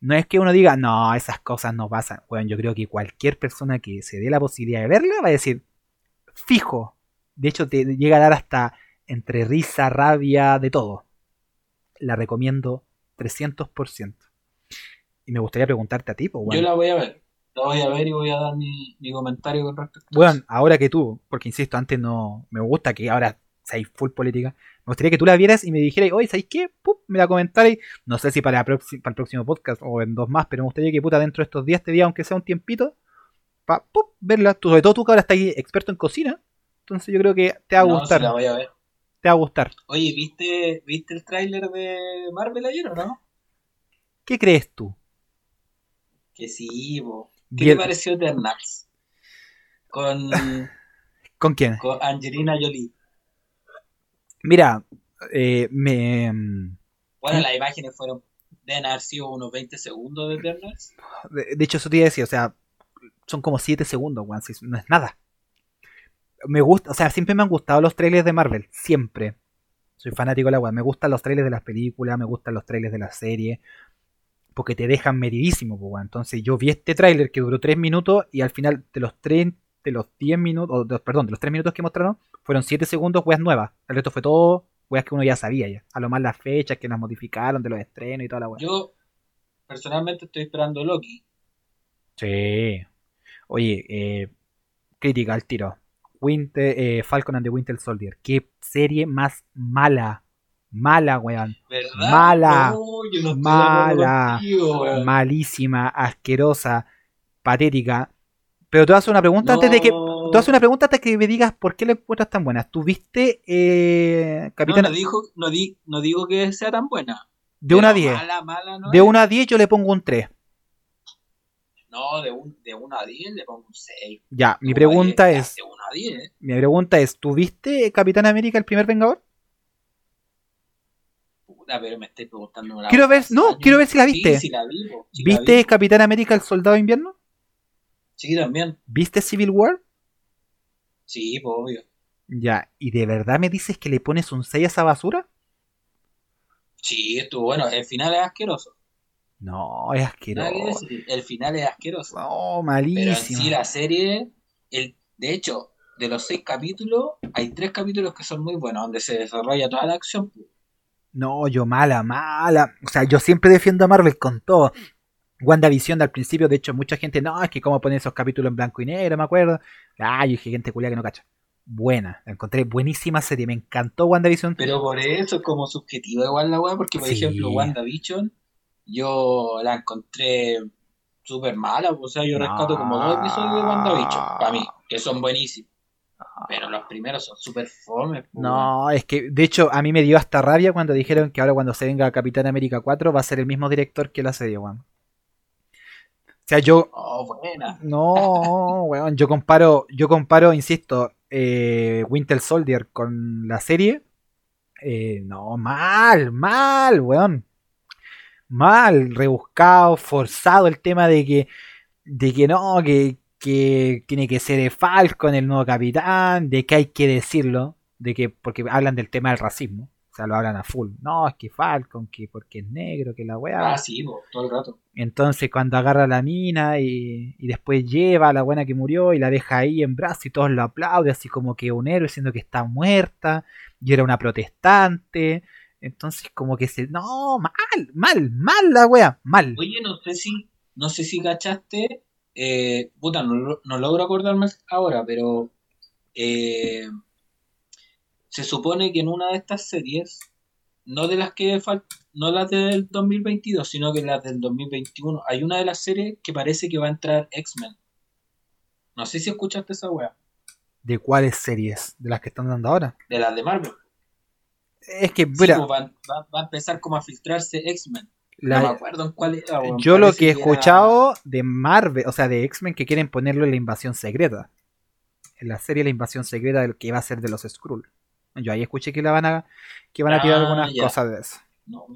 no es que uno diga, no, esas cosas no pasan. Bueno, yo creo que cualquier persona que se dé la posibilidad de verla va a decir, fijo. De hecho, te llega a dar hasta entre risa, rabia, de todo. La recomiendo 300%. Y me gustaría preguntarte a ti, pues, Yo la voy a ver. La voy a ver y voy a dar mi, mi comentario con respecto a Bueno, eso. ahora que tú, porque insisto, antes no me gusta que ahora seáis full política, me gustaría que tú la vieras y me dijeras, oye, ¿sabéis qué? Pup, me la comentarais, no sé si para, la para el próximo podcast o en dos más, pero me gustaría que puta dentro de estos días te diga, aunque sea un tiempito, para verla, tú, sobre todo tú que ahora estás experto en cocina, entonces yo creo que te va a No, gustar, sí la voy a ver. Te va a gustar. Oye, ¿viste, ¿viste el tráiler de Marvel ayer o no? ¿Qué crees tú? Que sí, po. ¿Qué Bien- te pareció Eternals? Con, [laughs] ¿Con quién? con Angelina Jolie. Mira, eh, me... Bueno, las imágenes fueron, deben haber sido unos 20 segundos de Eternals. De, de hecho, eso te iba a decir, o sea, son como 7 segundos, weón, si no es nada. Me gusta, o sea, siempre me han gustado los trailers de Marvel, siempre. Soy fanático de la weá, me gustan los trailers de las películas, me gustan los trailers de la serie, porque te dejan medidísimo, pues, weón. Entonces yo vi este trailer que duró 3 minutos y al final de los 3, de los 10 minutos, o de- perdón, de los 3 minutos que mostraron, fueron 7 segundos weas nuevas. El resto fue todo weas que uno ya sabía ya. A lo más las fechas que las modificaron de los estrenos y toda la weá. Yo, personalmente, estoy esperando Loki. Sí. Oye, eh, crítica al tiro. Winter, eh, Falcon and the Winter Soldier. Qué serie más mala. Mala, weón. ¿Verdad? Mala. No, no Mala. contigo. Malísima, asquerosa, patética. Pero te hacer una pregunta antes de que. A hacer una pregunta antes que me digas por qué la encuentras tan buena. ¿Tú viste eh, Capitán no, dijo, no, di, no digo que sea tan buena. de 1 a Pero 10? Mala, mala, no De es. 1 a 10 yo le pongo un 3. No, de, un, de 1 a 10 le pongo un 6. Ya, mi pregunta es, De 1 a 10. mi pregunta es, ¿tú viste Capitán América el primer Vengador? Puta, pero me estoy preguntando una Quiero ver- no, años. quiero ver si la viste. Sí, sí la vi, la ¿Viste vi. Capitán América el Soldado de Invierno? Sí, también. ¿Viste Civil War? Sí, pues obvio. Ya, ¿y de verdad me dices que le pones un 6 a esa basura? Sí, estuvo bueno. El final es asqueroso. No, es asqueroso. El final es asqueroso. No, Pero en malísimo. sí la serie, el, de hecho, de los seis capítulos, hay tres capítulos que son muy buenos, donde se desarrolla toda la acción. pues. No, yo mala, mala. O sea, yo siempre defiendo a Marvel con todo. WandaVision al principio, de hecho, mucha gente, no, es que cómo ponen esos capítulos en blanco y negro, me acuerdo. Ah, yo dije, gente culia que no cacha. Buena, la encontré buenísima serie, me encantó WandaVision. Pero por eso es como subjetivo igual la weá, porque por Sí. ejemplo, WandaVision, yo la encontré súper mala. O sea, yo rescato como dos episodios de WandaVision, para mí, que son buenísimos. Pero los primeros son súper fomes. pues. No, es que de hecho a mí me dio hasta rabia cuando dijeron que ahora cuando se venga Capitán América 4 va a ser el mismo director que la serie, weón. O sea, yo Oh, buena. no, [laughs] weón, yo comparo, yo comparo, insisto, eh, Winter Soldier con la serie. Eh, no, mal, mal, weón. Mal, rebuscado, forzado el tema de que, de que no, que, que tiene que ser Falcon el nuevo capitán, de que hay que decirlo, de que, porque hablan del tema del racismo, o sea, lo hablan a full. No, es que Falcon, que porque es negro, que la weá. Ah, sí, todo el rato. Entonces cuando agarra a la mina y, y después lleva a la buena que murió y la deja ahí en brazos y todos lo aplauden, así como que un héroe siendo que está muerta y era una protestante. Entonces como que se... No, mal, mal, mal la wea, mal. Oye, no sé si, no sé si cachaste, eh, puta, no, no logro acordarme ahora, pero eh, se supone que en una de estas series, no de las que fal- no las del 2022, sino que las del 2021, hay una de las series que parece que va a entrar X-Men. No sé si escuchaste esa wea, ¿De cuáles series? ¿De las que están dando ahora? de las de Marvel. Es que, mira, pues va, va- va a empezar como a filtrarse X-Men. la- no me acuerdo en cuál era. weón, yo lo que he era- escuchado de Marvel, o sea, de X-Men que quieren ponerlo en la invasión secreta. En la serie La invasión secreta del que va a ser de los Skrull. Yo ahí escuché que la van a que van a tirar Ah, algunas ya. cosas de eso. No, no.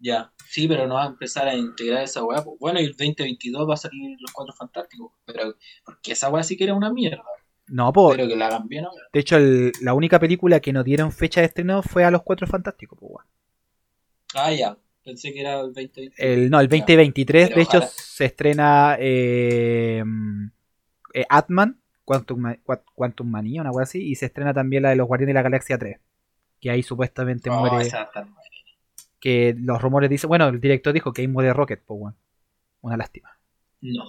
Ya, sí, pero no va a empezar a integrar esa weá. Bueno, y el 2022 va a salir los Cuatro Fantásticos. Pero, porque esa weá sí que era una mierda. No, pues, Pero que la hagan bien ahora. de hecho el- la única película que no dieron fecha de estreno fue a los Cuatro Fantásticos, weón. Ah, ya. Pensé que era el 2022. El, no, el 2023, Pero de hecho, se estrena eh, eh, Atman, Quantum, Quantum Manía, una cosa así, y se estrena también la de los Guardianes de la Galaxia 3, que ahí supuestamente Oh, muere, esa que los rumores dicen, bueno, el director dijo que ahí muere Rocket, weón. Una lástima, No.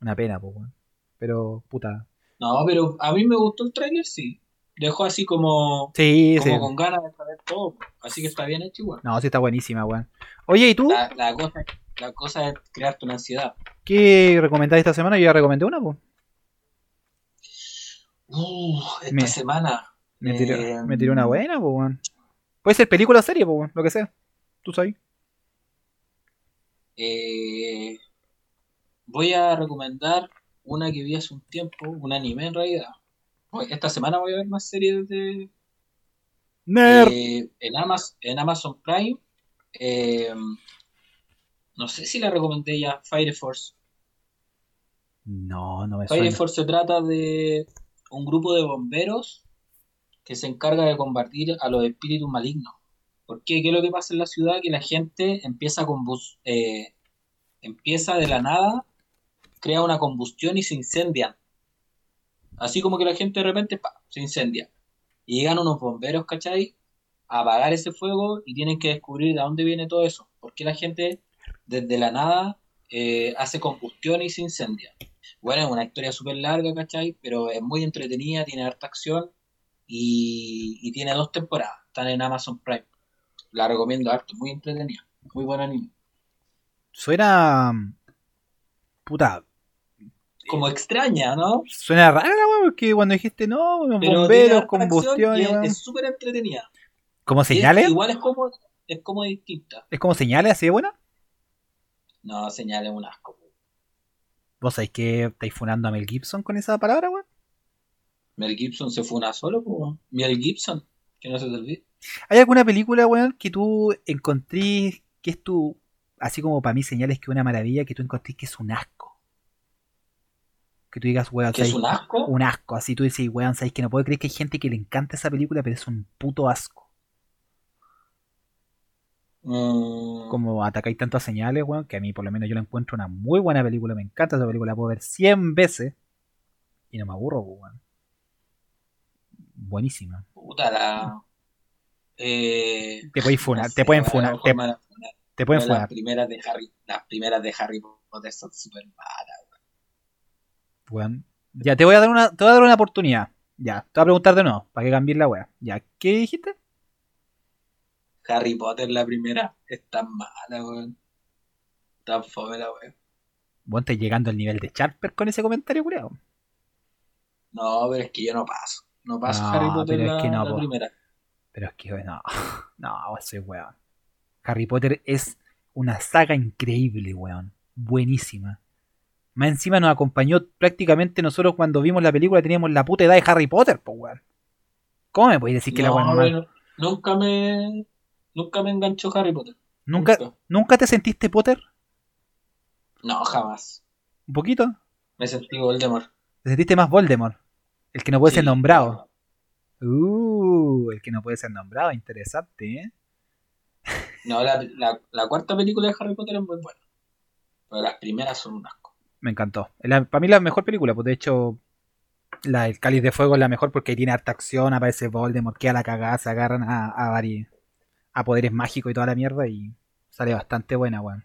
una pena, weón. Pero, puta. No, pero a mí me gustó el tráiler, sí. Dejó así como, Sí, como sí. con ganas de saber todo. Así que está bien hecho igual. No, sí está buenísima, weón. Oye, ¿y tú? La, la cosa, la cosa es crearte una ansiedad. ¿Qué recomendáis esta semana? Yo ya recomendé una, pues. Uh, esta Me- semana. Me tiré, eh, me tiré una buena, pues, weón. Puede ser película o serie, pues, weón, lo que sea. Tú sabes. Eh, voy a recomendar una que vi hace un tiempo, un anime en realidad. Esta semana voy a ver más series de Nerd. eh, en, Amazon, en Amazon Prime. eh, no sé si la recomendé ya, Fire Force. No, no me Fire suena. Force se trata de un grupo de bomberos que se encarga de combatir a los espíritus malignos. ¿Por qué? ¿Qué es lo que pasa en la ciudad? Que la gente empieza a combus- eh, empieza de la nada, crea una combustión y se incendian. Así como que la gente de repente ¡pa! se incendia. Y llegan unos bomberos, ¿cachai? A apagar ese fuego y tienen que descubrir de dónde viene todo eso. ¿Por qué la gente desde la nada eh, hace combustión y se incendia? Bueno, es una historia súper larga, ¿cachai? Pero es muy entretenida, tiene harta acción y, tiene dos temporadas. están en Amazon Prime. La recomiendo harto, muy entretenida. Muy buen anime. Suena. Puta. Como extraña, ¿no? Suena rara la weá, porque cuando dijiste no, bomberos, combustión. y es- súper entretenida. ¿Como es- señales? igual es como, es como distinta. ¿Es como señales así de buena? No, señales un asco. ¿Vos sabés que estáis funando a Mel Gibson con esa palabra, weón? Mel Gibson se fue una solo, pues. Mel Gibson, que no se te olvide. ¿Hay alguna película, weón, que tú encontrís que es tu. Así como para mí señales que es una maravilla, que tú encontrís que es un asco? Que tú digas, weón, ¿Que es un asco? un asco. Así tú dices, weón, sabes que no puedo creer que hay gente que le encanta esa película, pero es un puto asco. Mm, Como atacáis tantas señales, weón, que a mí por lo menos yo la encuentro una muy buena película. Me encanta esa película, la puedo ver 100 veces y no me aburro, weón. Buenísima. Puta la. Eh, Te pueden no funar, sé, te pueden weón, funar, te, funar. te pueden Pero Las funar. primeras de Harry, las primeras de Harry Potter son súper malas. Weón. Ya, te voy a dar una, te voy a dar una oportunidad. Ya, te voy a preguntar de nuevo, para que cambies la weá. Ya, ¿qué dijiste? Harry Potter, la primera, es tan mala, weón. Tan fome la weón. Vos estás llegando al nivel de Charper con ese comentario, culiao. No, pero es que yo no paso. No paso No, Harry Potter pero es la, que no, la primera. Pero es que, no, [laughs] no, soy weón. Harry Potter es una saga increíble, weón. Buenísima. Más encima nos acompañó prácticamente nosotros cuando vimos la película teníamos la puta edad de Harry Potter, pues weón. ¿Cómo me podéis decir que la No, weón es mala? bueno, nunca me. Nunca me enganchó Harry Potter. ¿Nunca, nunca. ¿Nunca te sentiste Potter? No, jamás. ¿Un poquito? Me sentí Voldemort. ¿Te sentiste más Voldemort? El que no puede ser nombrado. Uh, el que no puede ser nombrado, interesante, ¿eh? No, la, la, la cuarta película de Harry Potter es muy buena. Pero las primeras son un asco. Me encantó. La- para mí la mejor película, pues de hecho, la, el Cáliz de Fuego es la mejor porque tiene harta acción, aparece Voldemort, queda la cagada, se agarran a, a, vari- a poderes mágicos y toda la mierda y sale bastante buena, weón.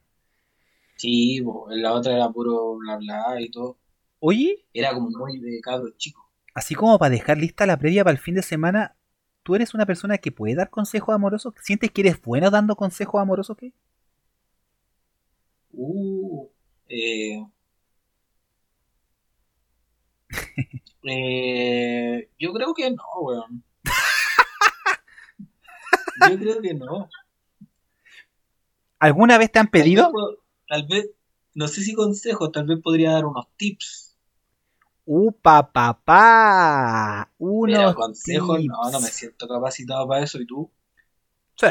Sí, en la otra era puro bla bla y todo. Oye, Era como muy de cabros chicos. así como para dejar lista la previa para el fin de semana, ¿tú eres una persona que puede dar consejos amorosos? ¿Sientes que eres bueno dando consejos amorosos? ¿qué? Uh, eh, eh, yo creo que no, weón. Yo creo que no. ¿Alguna vez te han Tal vez pedido? Tal vez, no sé si consejos, tal vez podría dar unos tips. ¡Upa, papá! Unos consejos, no, no me siento capacitado para eso. ¿Y tú? Sí,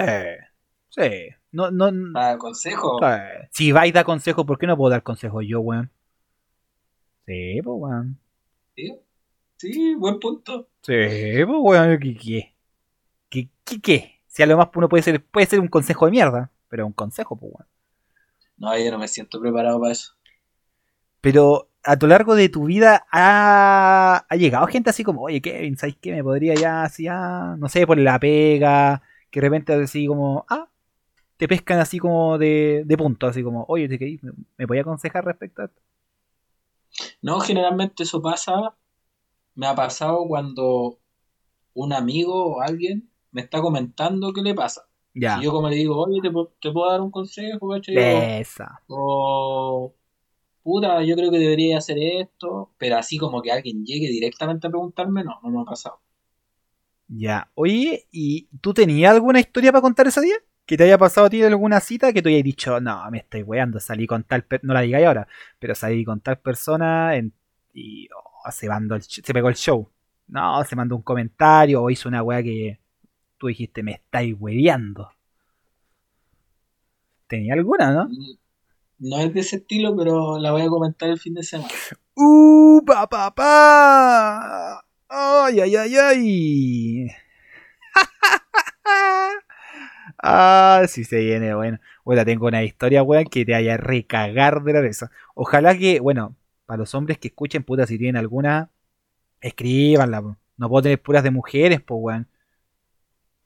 sí. No, no, ¿Para consejos? sí. Si vais a dar consejos, ¿por qué no puedo dar consejos yo, weón? Sí, pues, weón. Sí, sí, buen punto. Sí, pues, weón. ¿Qué, qué? ¿Qué, qué, qué? Si a lo más uno puede ser, puede ser un consejo de mierda, pero un consejo, pues, weón. No, yo no me siento preparado para eso. Pero a lo largo de tu vida ha, ha llegado gente así como, oye, Kevin, ¿sabes qué? Me podría ya, así, ya, no sé, por la pega, que de repente así como, ah, te pescan así como de, de punto, así como, oye, ¿te querís? ¿Me, me podía aconsejar respecto a esto? No, generalmente eso pasa, me ha pasado cuando un amigo o alguien me está comentando qué le pasa. Ya, Y yo como le digo, oye, ¿te, te puedo dar un consejo, esa. O, puta, yo creo que debería hacer esto, pero así como que alguien llegue directamente a preguntarme, no, no me ha pasado. Ya, oye, ¿y tú tenías alguna historia para contar ese día? ¿Que te haya pasado a ti alguna cita que tú hayas dicho, no, me estoy weando, salí con tal, no la digáis ahora, pero salí con tal persona en- y oh, se, mandó el se pegó el show? No, se mandó un comentario o hizo una weá que tú dijiste, me estáis weando. ¿Tenía alguna, no? No es de ese estilo, pero la voy a comentar el fin de semana. ¡Uh, pa, pa, pa! ¡Ay, ay, ay, ay! [laughs] ah, sí se viene, bueno. Bueno, tengo una historia, weón, que te haya recagar de la risa. Ojalá que, bueno, para los hombres que escuchen, puta, si tienen alguna, escríbanla. po. No puedo tener puras de mujeres, pues, weón.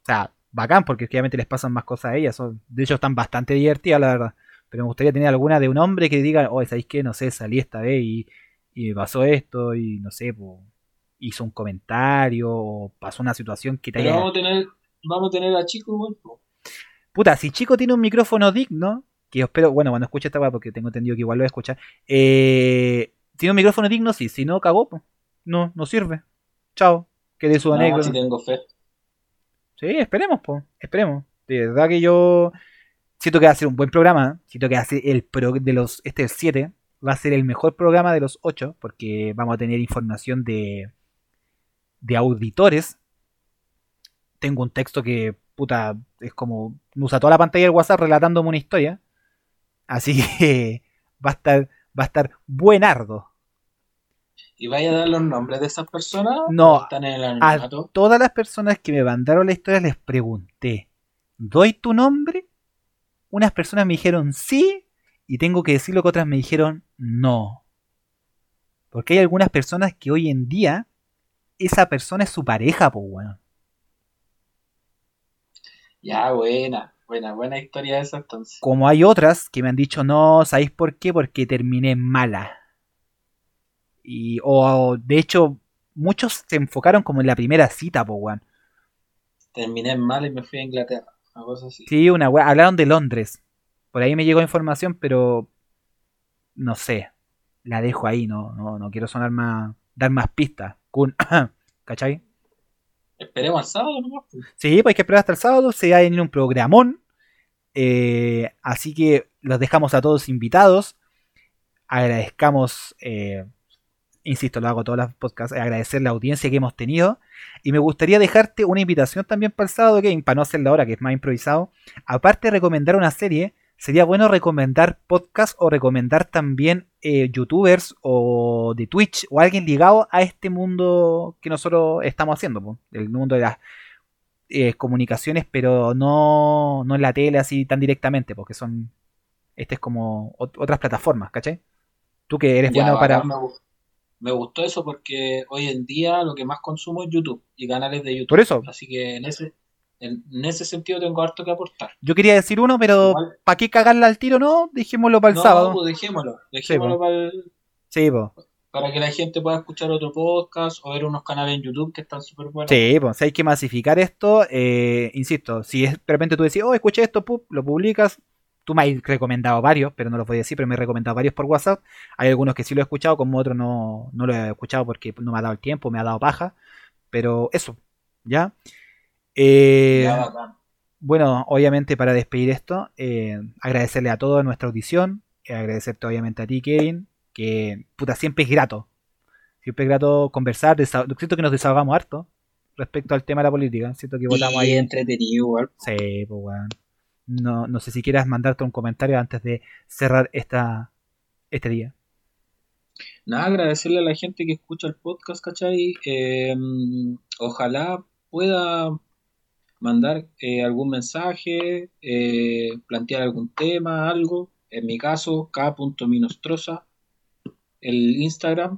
O sea, bacán, porque obviamente les pasan más cosas a ellas. Son, de hecho, están bastante divertidas, la verdad. Pero me gustaría tener alguna de un hombre que diga, oh, ¿sabéis qué? No sé, salí esta vez y, y me pasó esto y no sé, po, hizo un comentario o pasó una situación que te Pero haya... vamos a tener, vamos a tener a Chico igual. Puta, si Chico tiene un micrófono digno, que yo espero, bueno, cuando escuche esta weá, porque tengo entendido que igual lo voy a escuchar, eh, tiene un micrófono digno, sí, si no, cagó, po. no, no sirve. Chao, que de su No, anécdota. si tengo fe. Sí, esperemos, po, esperemos. De verdad que yo siento que va a ser un buen programa. ¿eh? Siento que va a ser el pro de los. Este es el 7. Va a ser el mejor programa de los 8. Porque vamos a tener información de. de auditores. Tengo un texto que. Puta. es como. usa toda la pantalla del WhatsApp relatándome una historia. Así que. [laughs] va a estar. va a estar buenardo. ¿Y vaya a dar los nombres de esas personas? No, ¿O ¿Están en el A todas las personas que me mandaron la historia les pregunté, ¿doy tu nombre? Unas personas me dijeron sí y tengo que decirlo que otras me dijeron no. Porque hay algunas personas que hoy en día esa persona es su pareja, pues bueno. Ya, buena. Buena, buena historia esa entonces. Como hay otras que me han dicho no, ¿sabéis por qué? Porque terminé mala. Y, o de hecho, muchos se enfocaron como en la primera cita, pues weón. Terminé mal y me fui a Inglaterra. Una cosa así. Sí, una wea. Hablaron de Londres. Por ahí me llegó información, pero no sé. La dejo ahí, no, no, no quiero sonar más, dar más pistas. [coughs] ¿Cachai? Esperemos al sábado nomás. pues. Sí, pues hay que esperar hasta el sábado. Se va a venir un programón. Eh, así que los dejamos a todos invitados. Agradezcamos, eh, insisto, lo hago todos los podcasts, agradecer la audiencia que hemos tenido. Y me gustaría dejarte una invitación también para el sábado, Game, para no hacerla ahora, que es más improvisado. Aparte recomendar una serie, sería bueno recomendar podcast o recomendar también eh, youtubers o de Twitch o alguien ligado a este mundo que nosotros estamos haciendo, po, el mundo de las eh, comunicaciones, pero no, no en la tele así tan directamente, porque son. Este es como ot- otras plataformas, ¿cachai? Tú que eres Ya, bueno para. me gustó eso porque hoy en día lo que más consumo es YouTube y canales de YouTube. Por eso, Así que en ese, en, en ese sentido tengo harto que aportar. yo quería decir uno, pero ¿para qué cagarla al tiro? No, dijémoslo para el no, sábado. pues dejémoslo. Dejémoslo po. para, el- Sí, po. para que la gente pueda escuchar otro podcast o ver unos canales en YouTube que están súper buenos. Sí, pues si hay que masificar esto, eh, insisto, si es, de repente tú decís, oh, escuché esto, pup, lo publicas, tú me has recomendado varios, pero no los voy a decir, pero me he recomendado varios por WhatsApp, hay algunos que sí lo he escuchado, como otros no, no lo he escuchado porque no me ha dado el tiempo, me ha dado paja, pero eso, ¿ya? Eh, Ya, bueno, obviamente para despedir esto, eh, agradecerle a toda nuestra audición, eh, agradecerte obviamente a ti, Kevin, que puta, siempre es grato. Siempre es grato conversar, siento que nos desahogamos harto respecto al tema de la política, siento que votamos Y ahí. entretenido igual. Sí, pues weón. No, no sé si quieras mandarte un comentario antes de cerrar esta, este día. Nada, agradecerle a la gente que escucha el podcast, ¿cachai? Eh, ojalá pueda mandar eh, algún mensaje, eh, plantear algún tema, algo. En mi caso, k.minostroza, el Instagram.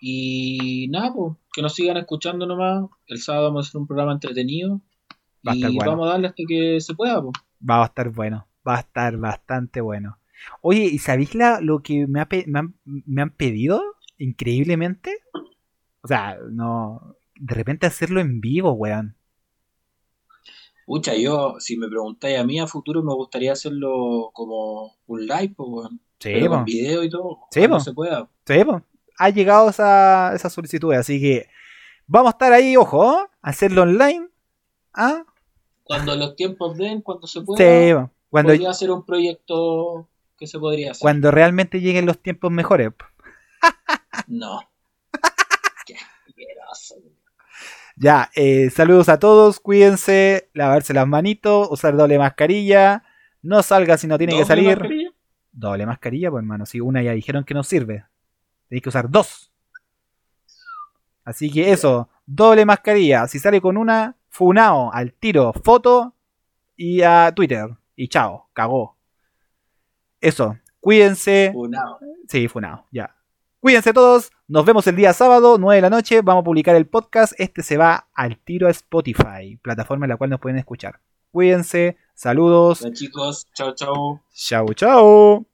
Y nada, pues, que nos sigan escuchando nomás. El sábado vamos a hacer un programa entretenido. Va a estar y bueno. vamos a darle hasta que se pueda, pues. Va a estar bueno, va a estar bastante bueno. Oye, ¿y sabéis la- lo que me, ha me han, me han pedido increíblemente? O sea, no. De repente hacerlo en vivo, weón. Pucha, yo, si me preguntáis a mí a futuro, me gustaría hacerlo como un live, pues. Sí, Pero con video y todo. Sí, po. se pueda. Sí, po. Ha llegado esa, esa solicitud, así que vamos a estar ahí, ojo, ¿eh? hacerlo online. ¿Ah? Cuando los tiempos den, cuando se pueda, Sí, cuando, podría ser un proyecto que se podría hacer. cuando realmente lleguen los tiempos mejores. No. [laughs] Qué asqueroso. Ya, eh, saludos a todos, cuídense, lavarse las manitos, usar doble mascarilla, no salga si no tiene que ¿Doble salir. mascarilla? Doble mascarilla, pues hermano, si una ya dijeron que no sirve, tenéis que usar dos. Así que eso, doble mascarilla, si sale con una, funao, al tiro, foto y a Twitter. Y chao, cagó. Eso, cuídense. Funado. Sí, funado, ya. Cuídense todos, nos vemos el día sábado, 9 de la noche, vamos a publicar el podcast, este se va al tiro a Spotify, plataforma en la cual nos pueden escuchar. Cuídense, saludos, chicos, chao, chao. chau chau.